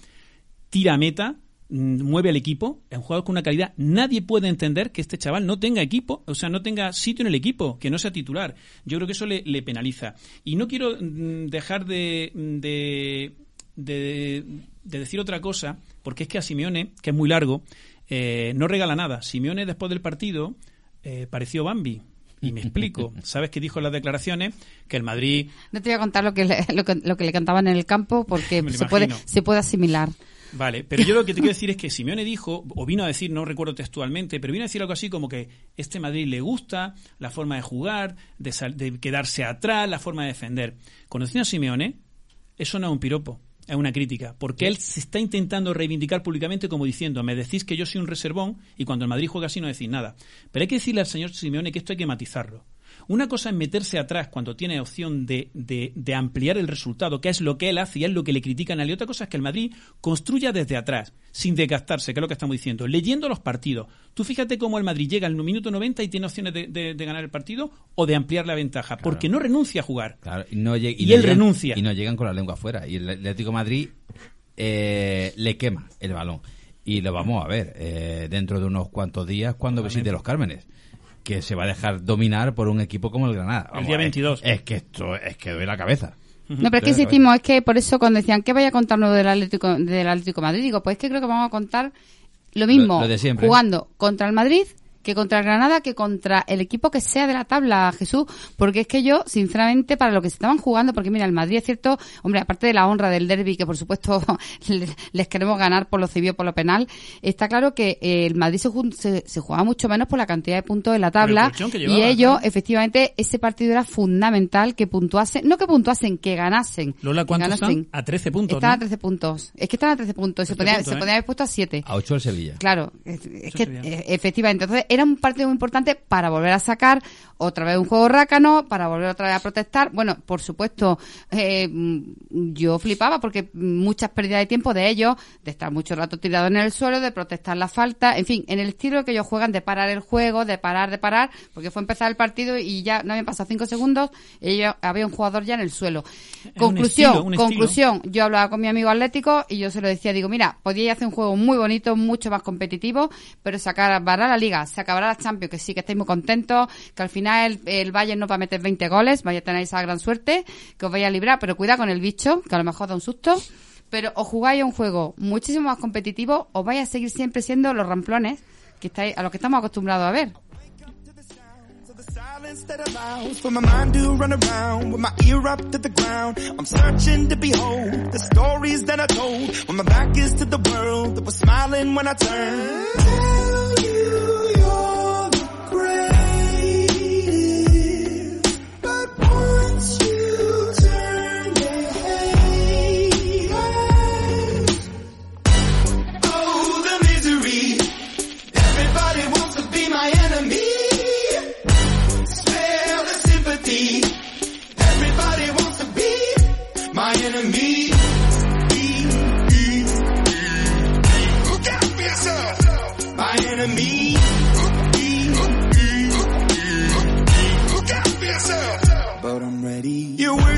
Tira meta, mm, mueve al equipo, es un jugador con una calidad. Nadie puede entender que este chaval no tenga equipo, o sea, no tenga sitio en el equipo, que no sea titular. Yo creo que eso le, penaliza. Y no quiero mm, dejar de, de, de- de decir otra cosa, porque es que a Simeone, que es muy largo, eh, no regala nada. Simeone después del partido eh, pareció Bambi. Y me explico. ¿Sabes qué dijo en las declaraciones? Que el Madrid No te voy a contar lo que le, lo que, lo que le cantaban en el campo porque se puede, se puede asimilar. Vale, pero yo lo que te quiero decir es que Simeone dijo, o vino a decir, no recuerdo textualmente, pero vino a decir algo así como que este Madrid le gusta la forma de jugar, de, sal- de quedarse atrás, la forma de defender. Conociendo a Simeone, eso no es un piropo, es una crítica, porque él se está intentando reivindicar públicamente como diciendo, me decís que yo soy un reservón y cuando el Madrid juega así no decís nada. Pero hay que decirle al señor Simeone que esto hay que matizarlo. Una cosa es meterse atrás cuando tiene opción de, de- de ampliar el resultado, que es lo que él hace y es lo que le critican a él. Y otra cosa es que el Madrid construya desde atrás, sin desgastarse, que es lo que estamos diciendo, leyendo los partidos. Tú fíjate cómo el Madrid llega al minuto 90 y tiene opciones de, de- de ganar el partido o de ampliar la ventaja, porque no renuncia a jugar. Claro, y, no lleg- Y no él llegan- renuncia. Y no llegan con la lengua afuera. Y el Atlético de Madrid eh, le quema el balón. Y lo vamos a ver eh, dentro de unos cuantos días cuando visite los Cármenes. Que se va a dejar dominar por un equipo como el Granada. El día es- 22. Es, que esto es que doy la cabeza. No, pero es que insistimos, es que por eso cuando decían que vaya a contar nuevo del Atlético, del Atlético de Madrid, digo, pues es que creo que vamos a contar lo mismo Lo- lo de siempre. jugando contra el Madrid que contra el Granada, que contra el equipo que sea de la tabla, Jesús, porque es que yo, sinceramente, para lo que se estaban jugando, porque mira, el Madrid es cierto, hombre, aparte de la honra del derby, que por supuesto le- les queremos ganar por lo civil o por lo penal, está claro que eh, el Madrid se, se, se jugaba mucho menos por la cantidad de puntos en la tabla, y llevaba, ellos, efectivamente, ese partido era fundamental que puntuasen, no que puntuasen, que ganasen. Lola, que ¿cuántos ganasen. están? A 13 puntos, Están ¿no? a 13 puntos. Es que están a 13 puntos. Se 13 podía, puntos, se ¿eh? podía haber puesto a 7. A 8 el Sevilla. Claro, es, que eh, efectivamente. Entonces era un partido muy importante para volver a sacar otra vez un juego rácano, para volver otra vez a protestar. Bueno, por supuesto, eh, mm, yo flipaba porque muchas pérdidas de tiempo de ellos, de estar mucho rato tirado en el suelo, de protestar la falta, en fin, en el estilo que ellos juegan de parar el juego, de parar, de parar, porque fue empezar el partido y ya no habían pasado cinco segundos, y había un jugador ya en el suelo. Conclusión, estilo, un estilo. conclusión, yo hablaba con mi amigo Atlético y yo se lo decía, digo, mira, podíais hacer un juego muy bonito, mucho más competitivo, pero se acabará la liga, se acabará la Champions, que sí, que estáis muy contentos, que al final el, el Bayern no va a meter 20 goles, vaya a tener esa gran suerte, que os vaya a librar, pero cuidado con el bicho, que a lo mejor da un susto, pero o jugáis a un juego muchísimo más competitivo, o vais a seguir siempre siendo los ramplones que estáis, a los que estamos acostumbrados a ver. You.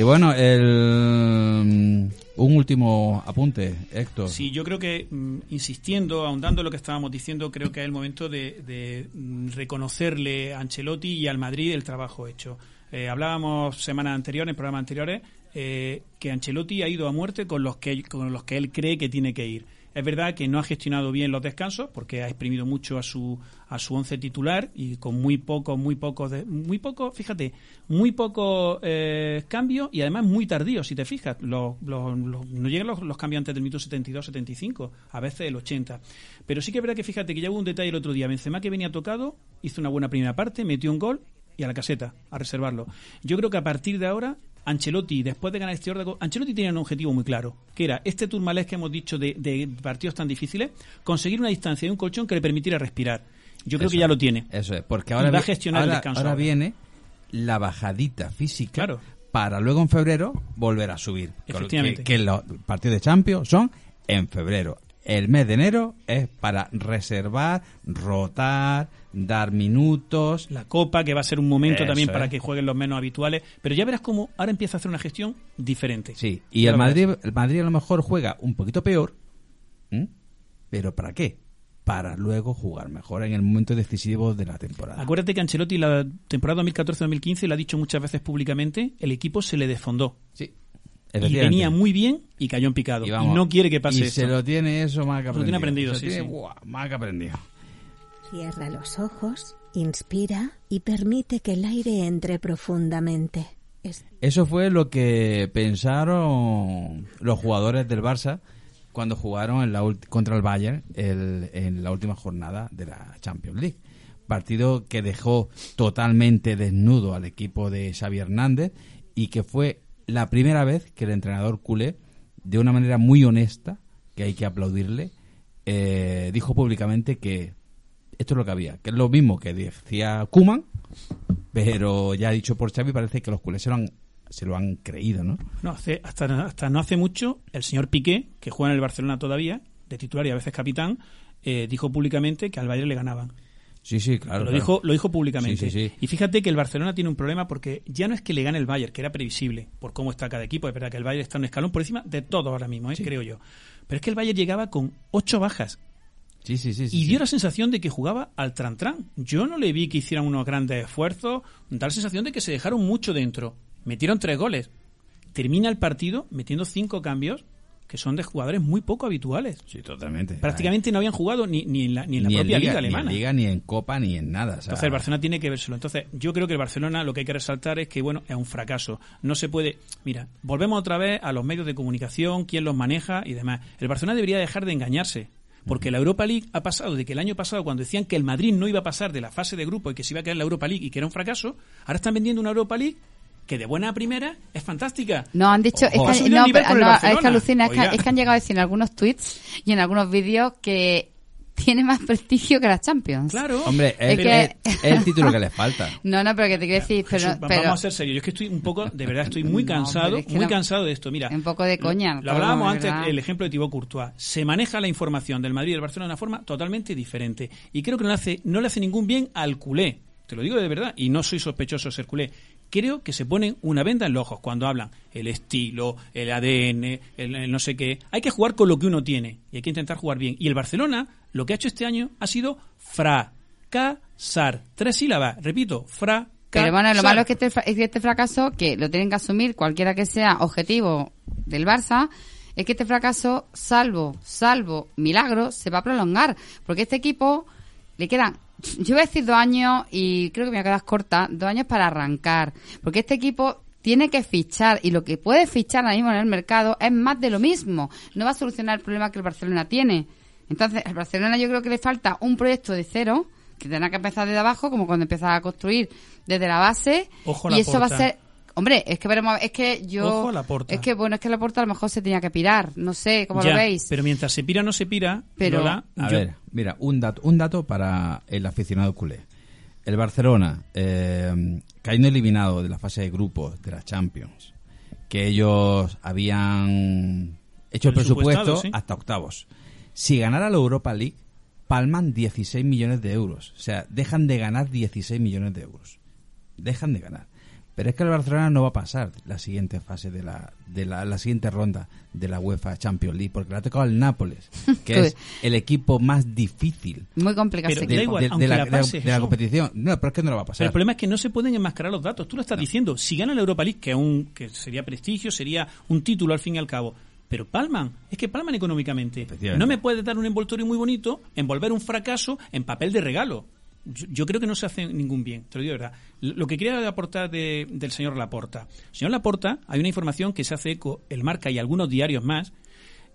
Y bueno, el, mm, un último apunte, Héctor. Sí, yo creo que, mm, insistiendo, ahondando lo que estábamos diciendo, creo que es el momento de, de, mm, reconocerle a Ancelotti y al Madrid el trabajo hecho. Eh, hablábamos semanas anteriores, en programas anteriores, eh, que Ancelotti ha ido a muerte con los que con los que él cree que tiene que ir. Es verdad que no ha gestionado bien los descansos porque ha exprimido mucho a su a su once titular y con muy poco muy poco de, muy poco fíjate muy poco eh, cambios y además muy tardío si te fijas. Los, los- los- no llegan los, cambios antes del minuto 72 75 a veces el 80 pero sí que es verdad que fíjate que ya hubo un detalle el otro día. Benzema que venía tocado hizo una buena primera parte metió un gol y a la caseta, a reservarlo. Yo creo que a partir de ahora, Ancelotti, después de ganar este órdago, Ancelotti tenía un objetivo muy claro, que era este turmalés que hemos dicho de, de partidos tan difíciles, conseguir una distancia y un colchón que le permitiera respirar. Yo creo Eso que ya lo tiene. Eso es, porque ahora, va a gestionar el ahora- descanso ahora ahora. viene la bajadita física Claro. para luego en febrero volver a subir. Efectivamente. Que, que los partidos de Champions son en febrero. El mes de enero es para reservar, rotar, dar minutos. La Copa, que va a ser un momento Eso también para es. que jueguen los menos habituales, pero ya verás cómo ahora empieza a hacer una gestión diferente. Sí, y el. Madrid, el Madrid a lo mejor juega un poquito peor, pero ¿para qué? Para luego jugar mejor en el momento decisivo de la temporada. Acuérdate que Ancelotti la temporada 2014-2015 lo ha dicho muchas veces públicamente, el equipo se le desfondó. Sí. Y venía muy bien y cayó en picado. Y no quiere que pase y esto. se lo tiene eso más que Lo aprendido. tiene aprendido, Se sí, tiene, sí. buah, más que aprendido. Cierra los ojos, inspira y permite que el aire entre profundamente. Es- Eso fue lo que pensaron los jugadores del Barça cuando jugaron en la contra el Bayern el- en la última jornada de la Champions League. Partido que dejó totalmente desnudo al equipo de Xavi Hernández y que fue la primera vez que el entrenador culé, de una manera muy honesta, que hay que aplaudirle, eh, dijo públicamente que esto es lo que había, que es lo mismo que decía Kuman, pero ya dicho por Xavi parece que los culés se lo han, se lo han creído, ¿no? No, hace, hasta, hasta no hace mucho, el señor Piqué, que juega en el Barcelona todavía, de titular y a veces capitán, eh, dijo públicamente que al Bayern le ganaban. Sí, sí, claro. lo, claro. dijo, lo dijo públicamente. Sí, sí, sí. Y fíjate que el Barcelona tiene un problema porque ya no es que le gane el Bayern, que era previsible por cómo está cada equipo. Es verdad que el Bayern está un escalón por encima de todo ahora mismo, ¿eh? creo yo. Pero es que el Bayern llegaba con ocho bajas Sí, sí, sí. y dio la sensación de que jugaba al tran-tran. Yo no le vi que hicieran unos grandes esfuerzos. Da la sensación de que se dejaron mucho dentro. Metieron tres goles. Termina el partido metiendo cinco cambios que son de jugadores muy poco habituales. Sí, totalmente. Prácticamente no habían jugado ni, ni en la, ni en la ni propia en liga, liga, alemana. Ni en Liga, ni en Copa, ni en nada. o sea, Entonces el Barcelona tiene que vérselo. Entonces yo creo que el Barcelona lo que hay que resaltar es que bueno es un fracaso. No se puede. Mira, volvemos otra vez a los medios de comunicación, quién los maneja y demás. El Barcelona debería dejar de engañarse. Porque la Europa League ha pasado de que el año pasado, cuando decían que el Madrid no iba a pasar de la fase de grupo y que se iba a quedar en la Europa League y que era un fracaso, ahora están vendiendo una Europa League que de buena primera es fantástica. No, han dicho, Ojo. Es, que, no, pero- es que Barcelona. alucina, es que, Oiga. es que han llegado a decir en algunos tweets y en algunos vídeos que tiene más prestigio que la Champions. Claro. Hombre, es, Es que- es- es el título que les falta. No, no, pero que te quiero decir, pero, Jesús, va- pero vamos a ser serios. Yo es que estoy un poco, de verdad, estoy muy cansado, pero es que muy no- cansado de esto. Mira, un poco de coña. Lo hablábamos antes, el ejemplo de Thibaut Courtois. Se maneja la información del Madrid y del Barcelona de una forma totalmente diferente. Y creo que no le hace, no le hace ningún bien al culé. Te lo digo de verdad, y no soy sospechoso de ser culé. Creo que se ponen una venda en los ojos cuando hablan el estilo, el ADN, el, no sé qué. Hay que jugar con lo que uno tiene y hay que intentar jugar bien. Y el Barcelona, lo que ha hecho este año ha sido fracasar. Tres sílabas, repito, fracasar. Pero bueno, lo malo es que, este, es que este fracaso, que lo tienen que asumir cualquiera que sea objetivo del Barça, es que este fracaso, salvo, salvo milagro, se va a prolongar. Porque este equipo le quedan, yo voy a decir dos años y creo que me voy a quedar corta, dos años para arrancar. Porque este equipo tiene que fichar y lo que puede fichar ahora mismo en el mercado es más de lo mismo. No va a solucionar el problema que el Barcelona tiene. Entonces, al Barcelona yo creo que le falta un proyecto de cero, que tendrá que empezar desde abajo, como cuando empieza a construir desde la base. Ojo y la eso va a ser. Hombre, es que veremos, es que yo. Ojo a la Porta. Es que bueno, es que la puerta a lo mejor se tenía que pirar. No sé cómo Ya, lo veis. Pero mientras se pira o no se pira, Pero- Lola, A yo- ver, mira, un dato, un dato para el aficionado culé. El Barcelona, eh, cayendo eliminado de la fase de grupos de la Champions, que ellos habían hecho el presupuesto sí. hasta octavos. Si ganara la Europa League, palman 16 millones de euros. O sea, dejan de ganar 16 millones de euros. Dejan de ganar. Pero es que el Barcelona no va a pasar la siguiente fase de la, de la, la siguiente ronda de la UEFA Champions League, porque le ha tocado al Nápoles, que es el equipo más difícil Muy complicado. Pero ese da igual, de, de la, de de competición. No, pero es que no lo va a Pero pasar. el problema es que no se pueden enmascarar los datos. Tú lo estás diciendo. Si gana la Europa League, que, un, que sería prestigio, sería un título al fin y al cabo. Pero palman, es que palman económicamente. No me puedes dar un envoltorio muy bonito, envolver un fracaso en papel de regalo. Yo, yo creo que no se hace ningún bien, te lo digo de verdad. Lo que quería aportar de- del señor Laporta. Señor Laporta, hay una información que se hace eco, el Marca y algunos diarios más,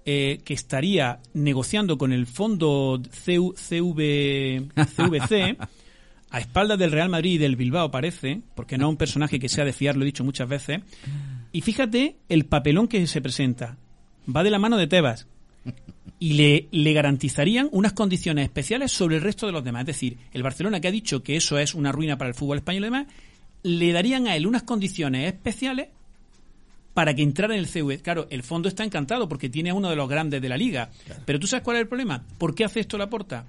eh, que estaría negociando con el fondo CV, CVC a espaldas del Real Madrid y del Bilbao parece, porque no es un personaje que sea de fiar, lo he dicho muchas veces. Y fíjate el papelón que se presenta. Va de la mano de Tebas. Y le, le garantizarían unas condiciones especiales sobre el resto de los demás. Es decir, el Barcelona que ha dicho que eso es una ruina para el fútbol español y demás, le darían a él unas condiciones especiales para que entrara en el CV. Claro, el fondo está encantado porque tiene a uno de los grandes de la liga. Pero tú sabes cuál es el problema. ¿Por qué hace esto Laporta?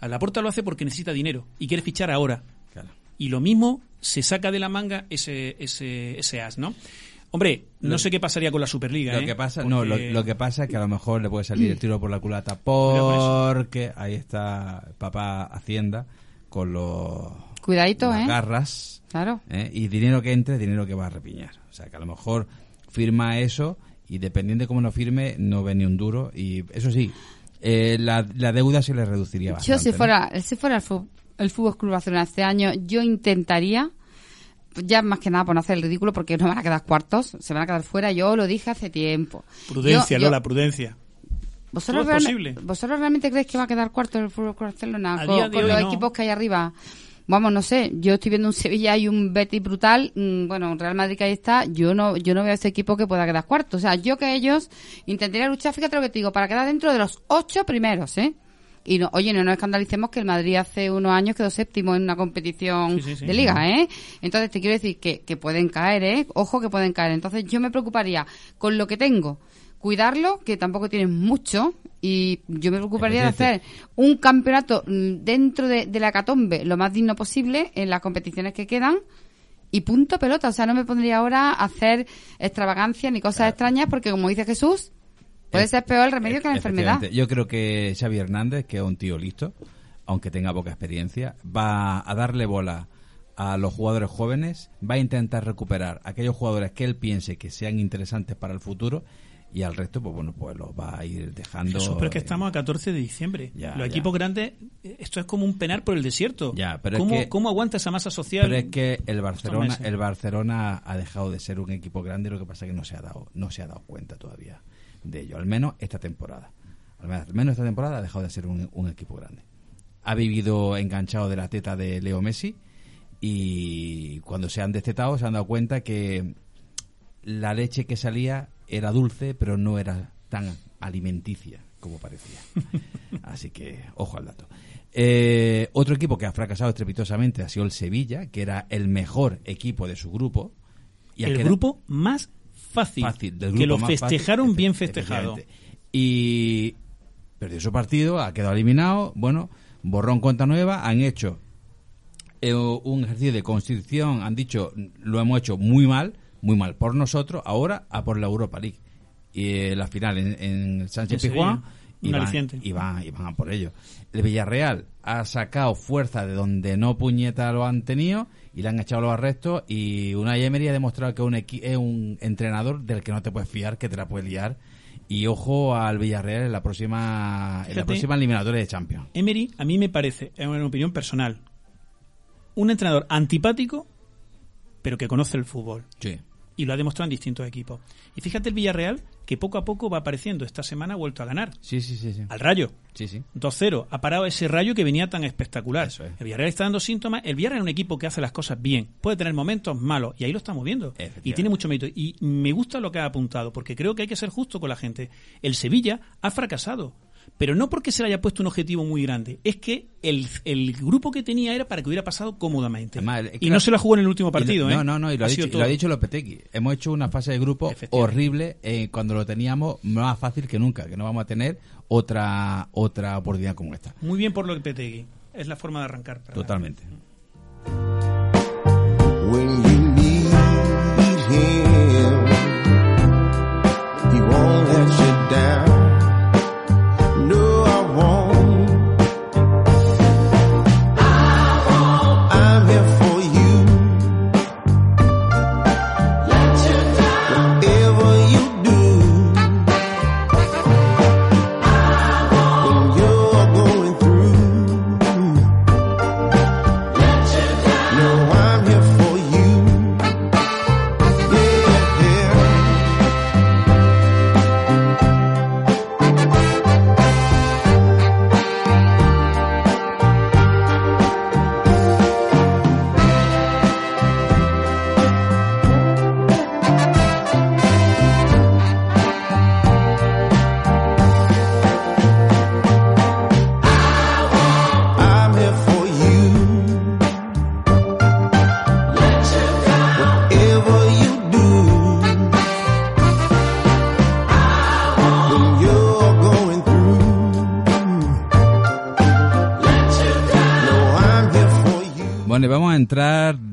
A Laporta lo hace porque necesita dinero y quiere fichar ahora. Claro. Y lo mismo se saca de la manga ese, ese, ese as, ¿no? Hombre, no Lo- sé qué pasaría con la Superliga. Lo ¿eh? que pasa, no, lo, que pasa es que a lo mejor le puede salir el tiro por la culata porque ahí está papá Hacienda con los Cuidadito, las ¿eh? garras Claro. ¿eh? y dinero que entre, dinero que va a repiñar. O sea, que a lo mejor firma eso y dependiendo de cómo lo firme, no ve ni un duro. Y eso sí, eh, la, la deuda se le reduciría bastante. Yo si ¿no? fuera, si fuera el, fu- el Fútbol Club Barcelona este año, yo intentaría, ya más que nada por no hacer el ridículo, porque no van a quedar cuartos, se van a quedar fuera, yo lo dije hace tiempo. Prudencia, Yo- yo- Lola, prudencia. ¿Vosotros, posible. ¿Vosotros realmente creéis que va a quedar cuarto el Fútbol Barcelona con, los no. equipos que hay arriba? Vamos, no sé, yo estoy viendo un Sevilla y un Betis brutal, mm, bueno, un Real Madrid que ahí está, yo no yo no veo a este equipo que pueda quedar cuarto. O sea, yo que ellos intentaría luchar, fíjate lo que te digo, para quedar dentro de los ocho primeros, ¿eh? Y no, oye, no nos escandalicemos que el Madrid hace unos años quedó séptimo en una competición Sí, sí, sí. de liga, ¿eh? Entonces te quiero decir que, que pueden caer, ¿eh? Ojo que pueden caer. Entonces yo me preocuparía con lo que tengo, cuidarlo, que tampoco tienen mucho, y yo me preocuparía de hacer un campeonato mm, dentro de, de la catombe lo más digno posible en las competiciones que quedan. Y punto pelota, o sea, no me pondría ahora a hacer extravagancias ni cosas extrañas porque como dice Jesús, puede ser peor el remedio que la enfermedad. Yo creo que Xavi Hernández, que es un tío listo, aunque tenga poca experiencia, va a darle bola a los jugadores jóvenes, va a intentar recuperar aquellos jugadores que él piense que sean interesantes para el futuro y al resto, pues bueno, pues los va a ir dejando. Jesús, pero es que estamos a 14 de diciembre. Ya, Los ya. equipos grandes, esto es como un penar por el desierto. Ya, pero es ¿Cómo, que- ¿Cómo aguanta esa masa social? Pero es que el Barcelona, el Barcelona ha dejado de ser un equipo grande, lo que pasa es que no se ha dado, no se ha dado cuenta todavía de ello, al menos esta temporada. Al menos, esta temporada ha dejado de ser un, un equipo grande. Ha vivido enganchado de la teta de Leo Messi y cuando se han destetado se han dado cuenta que la leche que salía era dulce, pero no era tan alimenticia como parecía. Así que, ojo al dato. Eh, otro equipo que ha fracasado estrepitosamente ha sido el Sevilla, que era el mejor equipo de su grupo. Y el quedado- grupo más fácil, fácil, del que lo más fácil, festejaron bien festejado. Y perdió su partido, ha quedado eliminado. Bueno, borrón cuenta nueva, han hecho eh, un ejercicio de constricción, han dicho, lo hemos hecho muy mal, muy mal por nosotros, ahora a por la Europa League. Y eh, la final en, en Sánchez Pizjuán y van, y, van, y van a por ello. El Villarreal ha sacado fuerza de donde no puñeta lo han tenido y le han echado los arrestos y una Emery ha demostrado que es un, es un entrenador del que no te puedes fiar, que te la puedes liar. Y ojo al Villarreal en la próxima, en la Fíjate. próxima eliminatoria de Champions. Emery, a mí me parece, es una opinión personal, un entrenador antipático, pero que conoce el fútbol. Sí. Y lo ha demostrado en distintos equipos. Y fíjate el Villarreal, que poco a poco va apareciendo. Esta semana ha vuelto a ganar. Sí, sí, sí, sí. Al Rayo. Sí, sí. 2-0. Ha parado ese rayo que venía tan espectacular. Eso es. El Villarreal está dando síntomas. El Villarreal es un equipo que hace las cosas bien. Puede tener momentos malos. Y ahí lo estamos viendo. Y tiene mucho mérito. Y me gusta lo que ha apuntado, porque creo que hay que ser justo con la gente. El Sevilla ha fracasado. Pero no porque se le haya puesto un objetivo muy grande. Es que el, el grupo que tenía era para que hubiera pasado cómodamente. Además, y no se la jugó en el último partido. ¿eh? No, no, no, y lo ha, dicho, y lo ha dicho Lopetegui. Hemos hecho una fase de grupo horrible eh, cuando lo teníamos más fácil que nunca, que no vamos a tener otra otra oportunidad como esta. Muy bien por lo que Petegui. Es la forma de arrancar. Totalmente.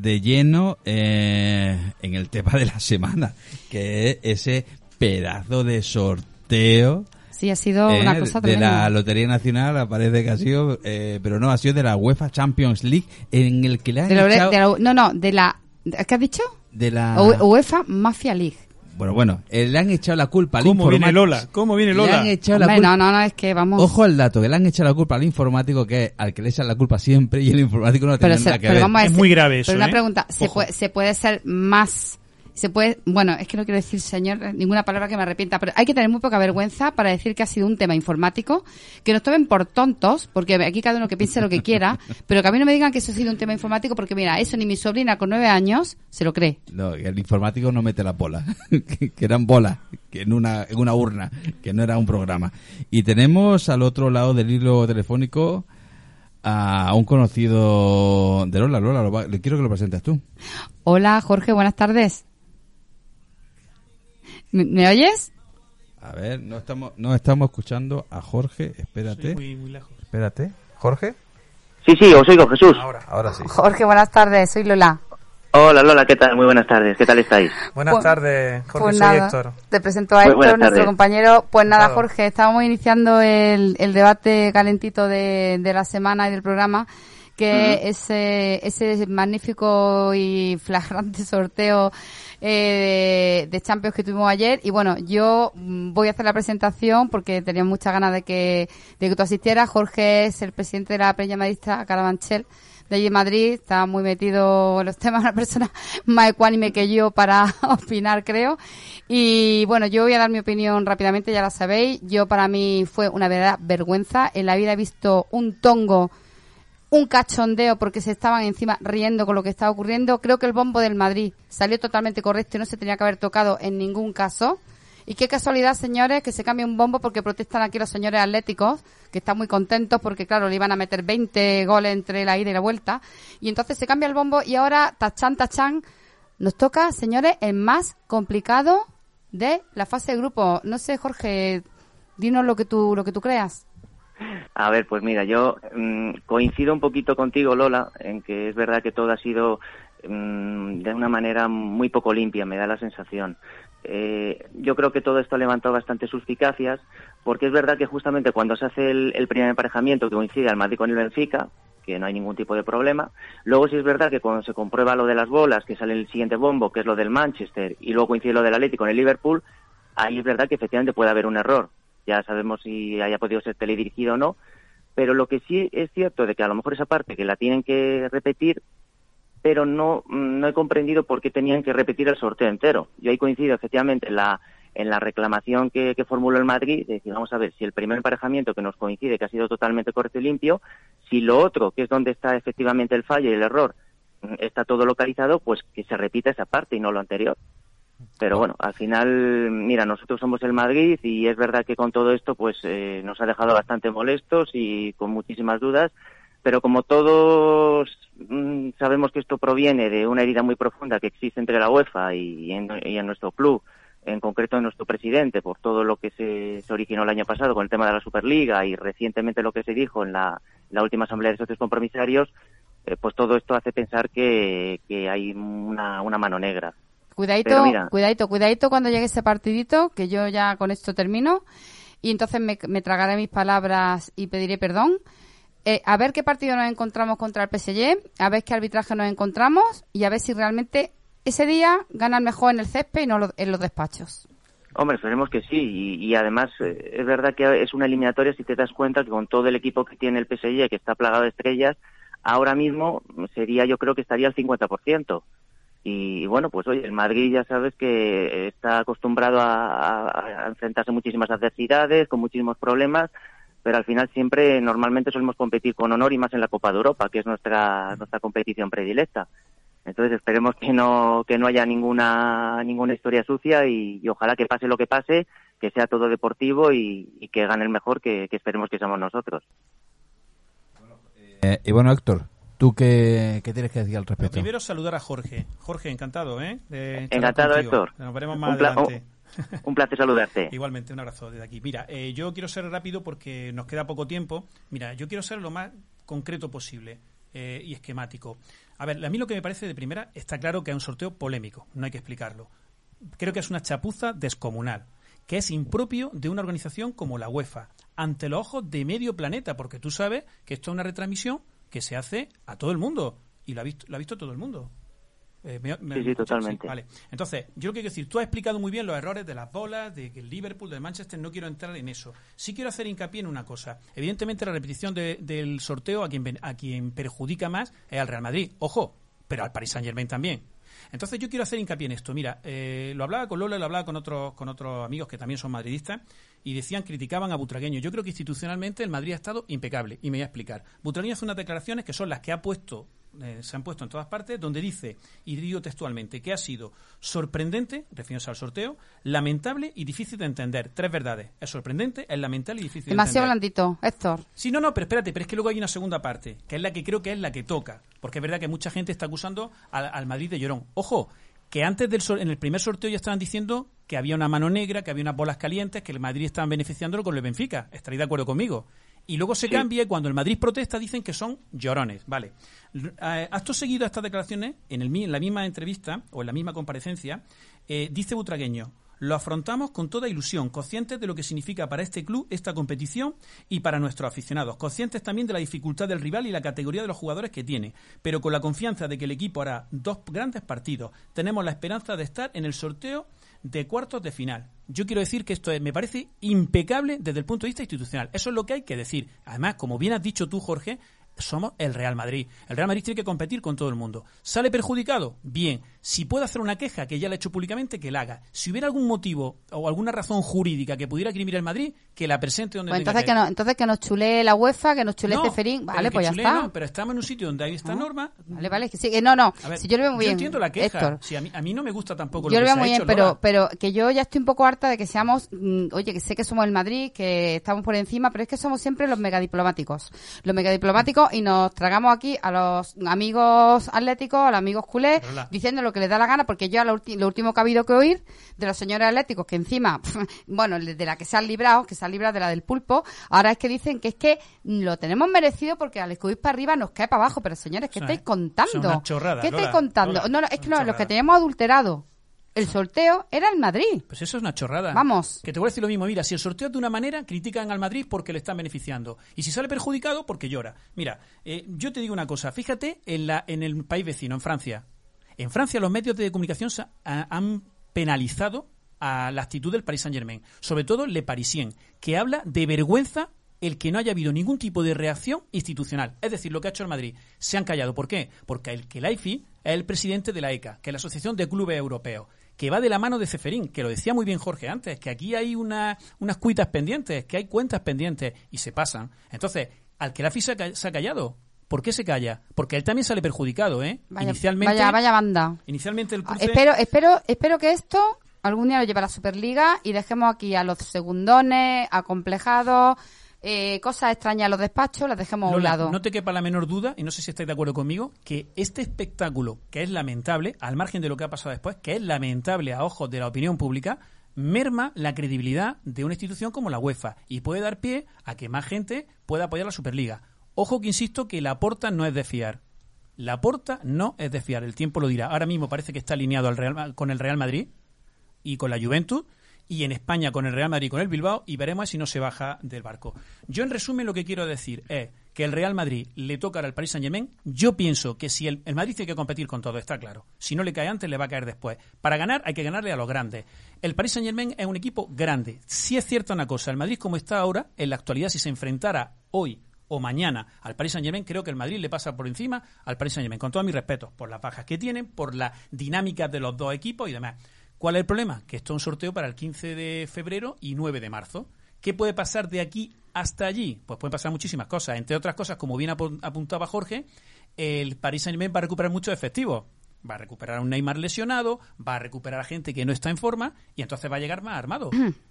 De lleno eh, en el tema de la semana, que es ese pedazo de sorteo Sí, ha sido eh, una cosa de la. Lotería Nacional, parece que ha sido, eh, pero no, ha sido de la UEFA Champions League, en el que le han De la, echado de la- no, no, de la... ¿Qué has dicho? de la... UEFA Mafia League. Bueno, bueno, eh, le han echado la culpa al ¿Cómo viene. Lola? ¿Cómo viene Le Lola? han echado la Hombre, culpa... no, no, no, es que vamos... Ojo al dato, que le han echado la culpa al informático, que es al que le echan la culpa siempre, y el informático no tiene nada que pero ver. vamos a Es decir- muy grave eso, Pero una ¿eh? pregunta, ¿se puede, ¿se puede ser más... Se puede, bueno, es que no quiero decir, señor, ninguna palabra que me arrepienta, pero hay que tener muy poca vergüenza para decir que ha sido un tema informático, que nos tomen por tontos, porque aquí cada uno que piense lo que quiera, pero que a mí no me digan que eso ha sido un tema informático, porque mira, eso ni mi sobrina con nueve años se lo cree. No, el informático no mete la bola, que que eran bolas, que en una, en una urna, que no era un programa. Y tenemos al otro lado del hilo telefónico a un conocido de Lola. Lola, lo va- le quiero que lo presentes tú. Hola, Jorge, buenas tardes. ¿Me, me oyes? A ver, no estamos, no estamos escuchando a Jorge, espérate, Sí, muy, muy lejos. espérate. ¿Jorge? Sí, sí, os oigo, Jesús. Ahora, ahora sí. Jorge, buenas tardes, soy Lola. Hola, Lola, ¿qué tal? Muy buenas tardes. ¿Qué tal estáis? Buenas Pues- tardes, Jorge, pues soy nada, Héctor. Te presento a Héctor, nuestro tardes. compañero. Pues nada. Jorge, estábamos iniciando el, el debate calentito de, de la semana y del programa, que ese, ese magnífico y flagrante sorteo eh, de, Champions que tuvimos ayer. Y bueno, yo mm, voy a hacer la presentación porque tenía muchas ganas de que, de que tú asistieras. Jorge es el presidente de la Peña Madrista Carabanchel de allí en Madrid, está muy metido en los temas, una persona más ecuánime que yo para opinar, creo. Y bueno, yo voy a dar mi opinión rápidamente, ya la sabéis. Yo para mí fue una verdadera vergüenza. En la vida he visto un tongo, un cachondeo porque se estaban encima riendo con lo que estaba ocurriendo. Creo que el bombo del Madrid salió totalmente correcto y no se tenía que haber tocado en ningún caso. Y qué casualidad, señores, que se cambie un bombo porque protestan aquí los señores atléticos, que están muy contentos porque, claro, le iban a meter 20 goles entre la ida y la vuelta. Y entonces se cambia el bombo y ahora, tachán, tachán, nos toca, señores, el más complicado de la fase de grupo. No sé, Jorge, dinos lo que tú, lo que tú creas. A ver, pues mira, yo mm, coincido un poquito contigo, Lola, en que es verdad que todo ha sido mm, de una manera muy poco limpia, me da la sensación. Eh, yo creo que todo esto ha levantado bastantes suspicacias, porque es verdad que justamente cuando se hace el, primer emparejamiento que coincide al Madrid con el Benfica, que no hay ningún tipo de problema. Luego sí es verdad que cuando se comprueba lo de las bolas, que sale el siguiente bombo, que es lo del Manchester, y luego coincide lo del Atlético con el Liverpool, ahí es verdad que efectivamente puede haber un error. Ya sabemos si haya podido ser teledirigido o no, pero lo que sí es cierto de que a lo mejor esa parte que la tienen que repetir, pero no, mm, no he comprendido por qué tenían que repetir el sorteo entero. Yo ahí coincido efectivamente en la, en la reclamación que, que formuló el Madrid, de decir, vamos a ver, si el primer emparejamiento que nos coincide, que ha sido totalmente correcto y limpio, si lo otro, que es donde está efectivamente el fallo y el error, mm, está todo localizado, pues que se repita esa parte y no lo anterior. Pero bueno, al final, mira, nosotros somos el Madrid y es verdad que con todo esto, pues eh, nos ha dejado bastante molestos y con muchísimas dudas. Pero como todos mm, sabemos que esto proviene de una herida muy profunda que existe entre la UEFA y en, y en nuestro club, en concreto en nuestro presidente, por todo lo que se, se originó el año pasado con el tema de la Superliga y recientemente lo que se dijo en la, la última asamblea de socios compromisarios, eh, pues todo esto hace pensar que, que hay una, una mano negra. Cuidadito, mira. cuidadito, cuidadito cuando llegue ese partidito, que yo ya con esto termino. Y entonces me, me tragaré mis palabras y pediré perdón. Eh, a ver qué partido nos encontramos contra el PSG, a ver qué arbitraje nos encontramos y a ver si realmente ese día ganan mejor en el césped y no lo- en los despachos. Hombre, esperemos que sí. Y, y además eh, es verdad que es una eliminatoria si te das cuenta que con todo el equipo que tiene el PSG, que está plagado de estrellas, ahora mismo sería, yo creo que estaría al 50%. Y, bueno, pues oye, el Madrid ya sabes que está acostumbrado a, enfrentarse a muchísimas adversidades, con muchísimos problemas, pero al final siempre, normalmente solemos competir con honor y más en la Copa de Europa, que es nuestra, nuestra competición predilecta. Entonces esperemos que no, que no haya ninguna, ninguna historia sucia y, ojalá que pase lo que pase, que sea todo deportivo y, que gane el mejor, que, que esperemos que seamos nosotros. Eh, y bueno, Héctor, ¿tú qué, qué tienes que decir al respecto? primero saludar a Jorge. Jorge, encantado, ¿eh? De Encantado, contigo. Héctor. Nos veremos más Un adelante. Un placer saludarte. Igualmente, un abrazo desde aquí. Mira, eh, yo quiero ser rápido porque nos queda poco tiempo. Mira, yo quiero ser lo más concreto posible. eh, y esquemático. A ver, a mí lo que me parece de primera está claro que es un sorteo polémico, no hay que explicarlo. Creo que es una chapuza descomunal, que es impropio de una organización como la UEFA, ante los ojos de medio planeta, porque tú sabes que esto es una retransmisión que se hace a todo el mundo y lo ha visto, lo ha visto todo el mundo. Eh, sí, sí, totalmente. vale. Entonces, yo lo que quiero decir, tú has explicado muy bien los errores de las bolas, de que el Liverpool, del Manchester, no quiero entrar en eso. Sí quiero hacer hincapié en una cosa. Evidentemente, la repetición del sorteo a quien, a quien perjudica más es al Real Madrid. Ojo, pero al Paris Saint Germain también. Entonces yo quiero hacer hincapié en esto. Mira, eh, lo hablaba con Lola, lo hablaba con otros, con otros amigos que también son madridistas y decían, criticaban a Butragueño. Yo creo que institucionalmente el Madrid ha estado impecable y me voy a explicar. Butragueño hace unas declaraciones que son las que ha puesto eh, se han puesto en todas partes, donde dice, y digo textualmente, que ha sido sorprendente, refiriéndose al sorteo, lamentable y difícil de entender. Tres verdades. Es sorprendente, es lamentable y difícil Demasiado de entender. blandito, Héctor. Sí, no, no, pero espérate, pero es que luego hay una segunda parte, que es la que creo que es la que toca. Porque es verdad que mucha gente está acusando al, al Madrid de llorón. Ojo, que antes del en el primer sorteo ya estaban diciendo que había una mano negra, que había unas bolas calientes, que el Madrid estaban beneficiándolo con el Benfica. ¿Estaréis de acuerdo conmigo? Y luego se cambia y cuando el Madrid protesta dicen que son llorones. Vale. Eh, acto seguido a estas declaraciones, en, el, en la misma entrevista o en la misma comparecencia, eh, dice Butragueño, lo afrontamos con toda ilusión, conscientes de lo que significa para este club esta competición y para nuestros aficionados, conscientes también de la dificultad del rival y la categoría de los jugadores que tiene, pero con la confianza de que el equipo hará dos grandes partidos. Tenemos la esperanza de estar en el sorteo de cuartos de final. Yo quiero decir que esto me parece impecable desde el punto de vista institucional. Eso es lo que hay que decir. Además, como bien has dicho tú, Jorge, somos el Real Madrid. El Real Madrid tiene que competir con todo el mundo. ¿Sale perjudicado? Bien. Si puede hacer una queja, que ya la ha hecho públicamente, que la haga. Si hubiera algún motivo o alguna razón jurídica que pudiera criminalizar el Madrid, que la presente donde pues entonces que, no, entonces que nos chulee la UEFA, que nos chulee no, Ceferín. Vale, pues ya está. pero estamos en un sitio donde hay esta norma. Vale, vale. Que sí, que no, no. si yo lo veo muy yo bien. entiendo la queja. Si a, mí, a mí no me gusta tampoco yo lo, que lo veo muy bien, pero, pero que yo ya estoy un poco harta de que seamos, mm, oye, que sé que somos el Madrid, que estamos por encima, pero es que somos siempre los megadiplomáticos. Los megadiplomáticos y nos tragamos aquí a los amigos atléticos, a los amigos culés, diciendo lo que les da la gana, porque yo lo, último que ha habido que oír de los señores atléticos, que encima, bueno, de la que se han librado, que se han librado de la del pulpo, ahora es que dicen que es que lo tenemos merecido porque al escudir para arriba nos cae para abajo, pero señores, ¿qué estáis contando? ¿Qué estáis contando? no, no, es que no, los que teníamos adulterado el sorteo era el Madrid. Pues eso es una chorrada. Vamos. Que te voy a decir lo mismo. Mira, si el sorteo es de una manera, critican al Madrid porque le están beneficiando. Y si sale perjudicado, porque llora. Mira, eh, yo te digo una cosa. Fíjate en, la, en el país vecino, en Francia. En Francia los medios de comunicación han penalizado a la actitud del Paris Saint-Germain. Sobre todo Le Parisien, que habla de vergüenza el que no haya habido ningún tipo de reacción institucional. Es decir, lo que ha hecho el Madrid. Se han callado. ¿Por qué? Porque el que la IFI es el presidente de la ECA, que es la Asociación de Clubes Europeos que va de la mano de Ceferín, que lo decía muy bien Jorge antes, que aquí hay una, unas cuitas pendientes, que hay cuentas pendientes y se pasan. Entonces, al que la FISA se ha callado, ¿Por qué se calla? Porque él también sale perjudicado, ¿eh? Vaya, inicialmente, vaya, vaya banda. Inicialmente el cruce... Espero, espero, espero que esto algún día lo lleve a la Superliga y dejemos aquí a los segundones, acomplejados, eh, cosas extrañas a los despachos, las dejemos a un lado. No te quepa la menor duda, y no sé si estáis de acuerdo conmigo, que este espectáculo, que es lamentable, al margen de lo que ha pasado después, que es lamentable a ojos de la opinión pública, merma la credibilidad de una institución como la UEFA y puede dar pie a que más gente pueda apoyar la Superliga. Ojo que insisto que la porta no es de fiar. La porta no es de fiar, el tiempo lo dirá. Ahora mismo parece que está alineado al Real, con el Real Madrid y con la Juventus y en España con el Real Madrid y con el Bilbao y veremos si no se baja del barco. Yo en resumen lo que quiero decir es que el Real Madrid le toca al Paris Saint Germain. Yo pienso que si el, el, Madrid tiene que competir con todo, está claro. Si no le cae antes, le va a caer después. Para ganar hay que ganarle a los grandes. El Paris Saint Germain es un equipo grande. Si es cierta una cosa, el Madrid como está ahora, en la actualidad, si se enfrentara hoy o mañana al Paris Saint Germain, creo que el Madrid le pasa por encima al Paris Saint Germain, con todo mi respeto, por las bajas que tienen, por la dinámica de los dos equipos y demás. ¿Cuál es el problema? Que esto es un sorteo para el 15 de febrero y 9 de marzo. ¿Qué puede pasar de aquí hasta allí? Pues pueden pasar muchísimas cosas. Entre otras cosas, como bien apuntaba Jorge, el Paris Saint-Germain va a recuperar muchos efectivos. Va a recuperar a un Neymar lesionado, va a recuperar a gente que no está en forma y entonces va a llegar más armado.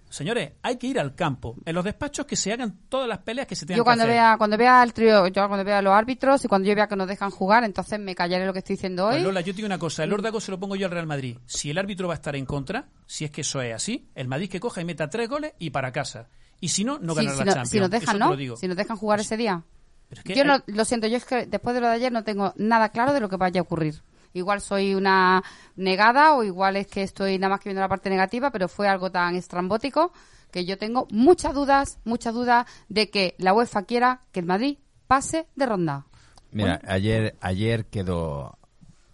Señores, hay que ir al campo. En los despachos que se hagan todas las peleas que se tengan yo cuando que hacer. Vea, cuando vea el trío, yo cuando vea a los árbitros y cuando yo vea que nos dejan jugar, entonces me callaré lo que estoy diciendo hoy. Pues Lola, yo te digo una cosa. El órdago se lo pongo yo al Real Madrid. Si el árbitro va a estar en contra, si es que eso es así, el Madrid que coja y meta tres goles y para casa. Y si no, no Sí, ganará si, la no- Champions. si nos dejan, nos dejan jugar ese día. Pero es que Yo hay- no, lo siento, yo es que después de lo de ayer no tengo nada claro de lo que vaya a ocurrir. Igual soy una negada o igual es que estoy nada más que viendo la parte negativa, pero fue algo tan estrambótico que yo tengo muchas dudas, muchas dudas de que la UEFA quiera que el Madrid pase de ronda. Mira, ayer ayer quedó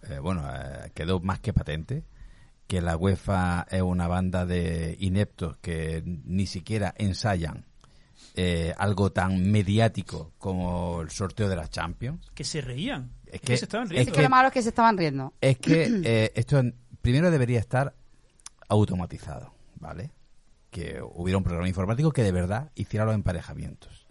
eh, bueno, eh, quedó más que patente que la UEFA es una banda de ineptos que ni siquiera ensayan eh, algo tan mediático como el sorteo de la Champions. que se reían. Es que, que- se estaban es riendo. Es que lo malo es que se estaban riendo. Es que eh, esto en- primero debería estar automatizado, ¿vale? Que hubiera un programa informático que de verdad hiciera los emparejamientos.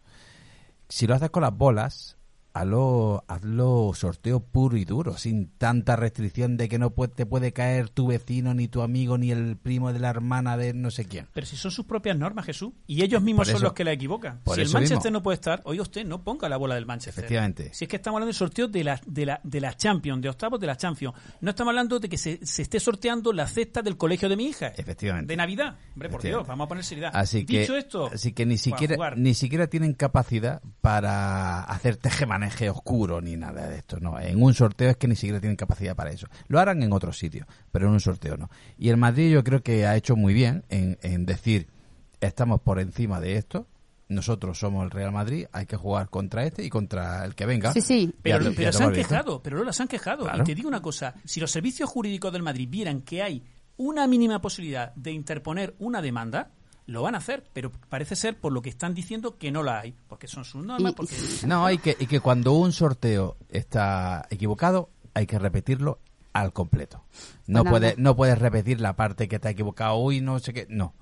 Si lo haces con las bolas, hazlo, hazlo sorteo puro y duro, sin tanta restricción de que no puede- te puede caer tu vecino, ni tu amigo, ni el primo de la hermana de no sé quién. Pero si son sus propias normas, Jesús, y ellos mismos son los que la equivocan. Si el Manchester mismo. no puede estar, oiga usted, no ponga la bola del Manchester. Efectivamente. Si es que estamos hablando del sorteo de la, de la, de la Champions, de octavos de la Champions. No estamos hablando de que se, se esté sorteando la cesta del colegio de mi hija. Efectivamente. De Navidad. Hombre, por Dios, vamos a poner seriedad. Así que, Dicho esto, así que ni siquiera ni siquiera tienen capacidad para hacer tejemaneje oscuro ni nada de esto. No, en un sorteo es que ni siquiera tienen capacidad para eso. Lo harán en otros sitios, pero en un sorteo no. Y el Madrid yo creo que ha hecho muy bien en, en decir estamos por encima de esto. Nosotros somos el Real Madrid, hay que jugar contra este y contra el que venga. Sí, sí. Pero, pero se han quejado, pero Lola, se han quejado. Claro. Y te digo una cosa, si los servicios jurídicos del Madrid vieran que hay una mínima posibilidad de interponer una demanda, lo van a hacer, pero parece ser por lo que están diciendo que no la hay, porque son sus normas, Y- porque No, hay que, y que cuando un sorteo está equivocado, hay que repetirlo al completo. No Pues puedes no puedes repetir la parte que está equivocado hoy, no sé qué. No.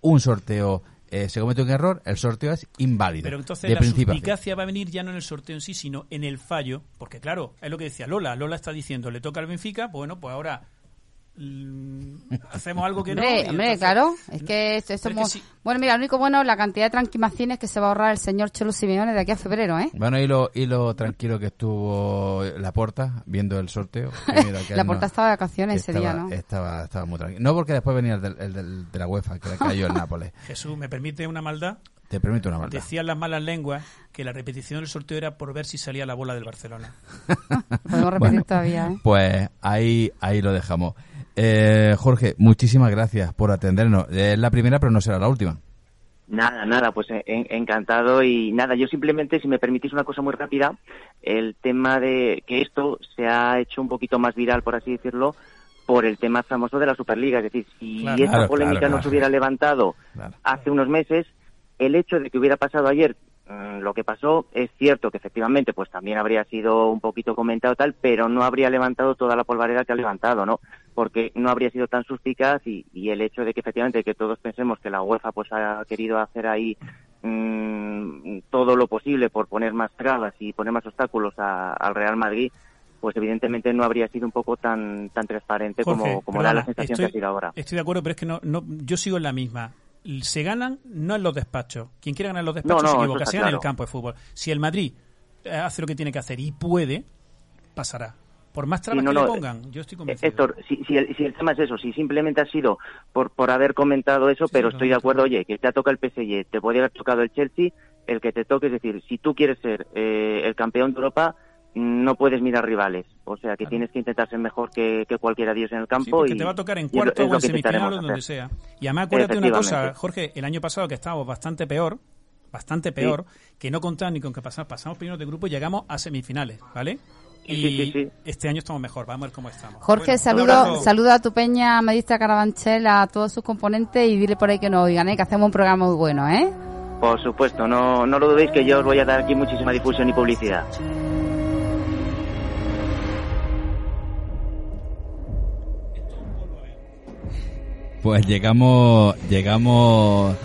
Un sorteo eh, se comete un error, el sorteo es inválido. Pero entonces de la suspicacia va a venir ya no en el sorteo en sí, sino en el fallo, porque claro, es lo que decía Lola. Lola está diciendo, le toca al Benfica, bueno, pues ahora hacemos algo que no. Hombre, entonces- claro. Es que esto, esto Pero es es que muy- sí. Bueno, mira, lo único bueno es la cantidad de tranquimacines que se va a ahorrar el señor Chelo Simeone de aquí a febrero, ¿eh? Bueno, y lo, y lo tranquilo que estuvo la porta viendo el sorteo. que mira, que La Porta estaba de vacaciones ese estaba- día, ¿no? Estaba, estaba muy tranquilo. No porque después venía el, del- el del- de la UEFA, que le cayó el Nápoles. Jesús, ¿me permite una maldad? Te permito una maldad. Decían las malas lenguas que la repetición del sorteo era por ver si salía la bola del Barcelona. Podemos repetir Bueno, todavía, ¿eh? Pues ahí, ahí lo dejamos. Eh, Jorge, muchísimas gracias por atendernos. Es la primera, pero no será la última. Nada, nada, pues en- en- encantado y nada, yo simplemente, si me permitís una cosa muy rápida, el tema de que esto se ha hecho un poquito más viral, por así decirlo, por el tema famoso de la Superliga. Es decir, si Claro. esta Claro, polémica claro, no claro. se hubiera levantado Claro. hace unos meses, el hecho de que hubiera pasado ayer mm, lo que pasó es cierto que efectivamente pues también habría sido un poquito comentado tal, pero no habría levantado toda la polvareda que ha levantado, ¿no? Porque no habría sido tan suspicaz y, y el hecho de que efectivamente que todos pensemos que la UEFA pues ha querido hacer ahí mm, todo lo posible por poner más trabas y poner más obstáculos a- al Real Madrid, pues evidentemente no habría sido un poco tan tan transparente Jorge, como, como da la sensación estoy, que ha sido ahora. Estoy de acuerdo, pero es que no, no, yo sigo en la misma. Se ganan no en los despachos. Quien quiera ganar en los despachos No, no, se equivoca, se gana en el campo de fútbol. Si el Madrid eh, hace lo que tiene que hacer y puede, pasará. Por más trabas Sí, no, que le no, pongan, yo estoy convencido. Héctor, si, si, el, si el tema es eso, si simplemente ha sido por, por haber comentado eso, Sí, pero sí, estoy de acuerdo, oye, que te ha tocado el PSG, te podría haber tocado el Chelsea, el que te toque, es decir, si tú quieres ser eh, el campeón de Europa, no puedes mirar rivales. O sea, que Claro. tienes que intentar ser mejor que, que cualquiera de ellos en el Sí, campo. porque y, te va a tocar en es cuarto es o en semifinal o donde sea. Y además acuérdate una cosa. Jorge, el año pasado que estábamos bastante peor, bastante peor, que no contaban ni con que pasamos, pasamos primero de grupo y llegamos a semifinales, ¿vale? Y Sí, sí, sí. este año estamos mejor, vamos a ver cómo estamos. Jorge, Bueno, saludo a tu peña Medista Carabanchel, a todos sus componentes y dile por ahí que nos oigan, ¿eh? que hacemos un programa muy bueno, ¿eh? Por supuesto, no, no lo dudéis que yo os voy a dar aquí muchísima difusión y publicidad. Pues llegamos, llegamos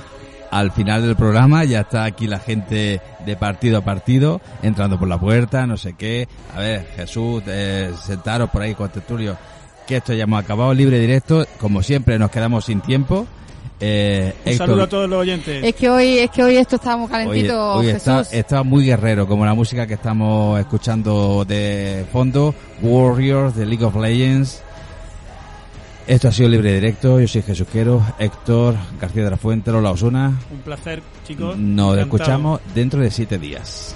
al final del programa, ya está aquí la gente de partido a partido, entrando por la puerta, no sé qué. A ver, Jesús, eh, sentaros por ahí con Tertulio, que esto ya hemos acabado, libre directo, como siempre nos quedamos sin tiempo. Eh, Un Héctor, saludo a todos los oyentes. Es que hoy, es que hoy esto está muy calentito, está, Jesús. está muy guerrero, como la música que estamos escuchando de fondo, Warriors, de League of Legends. Esto ha sido Libre Directo. Yo soy Jesús Quero, Héctor García de la Fuente, Lola Osuna. Un placer, chicos. Nos Encantado. escuchamos dentro de siete días.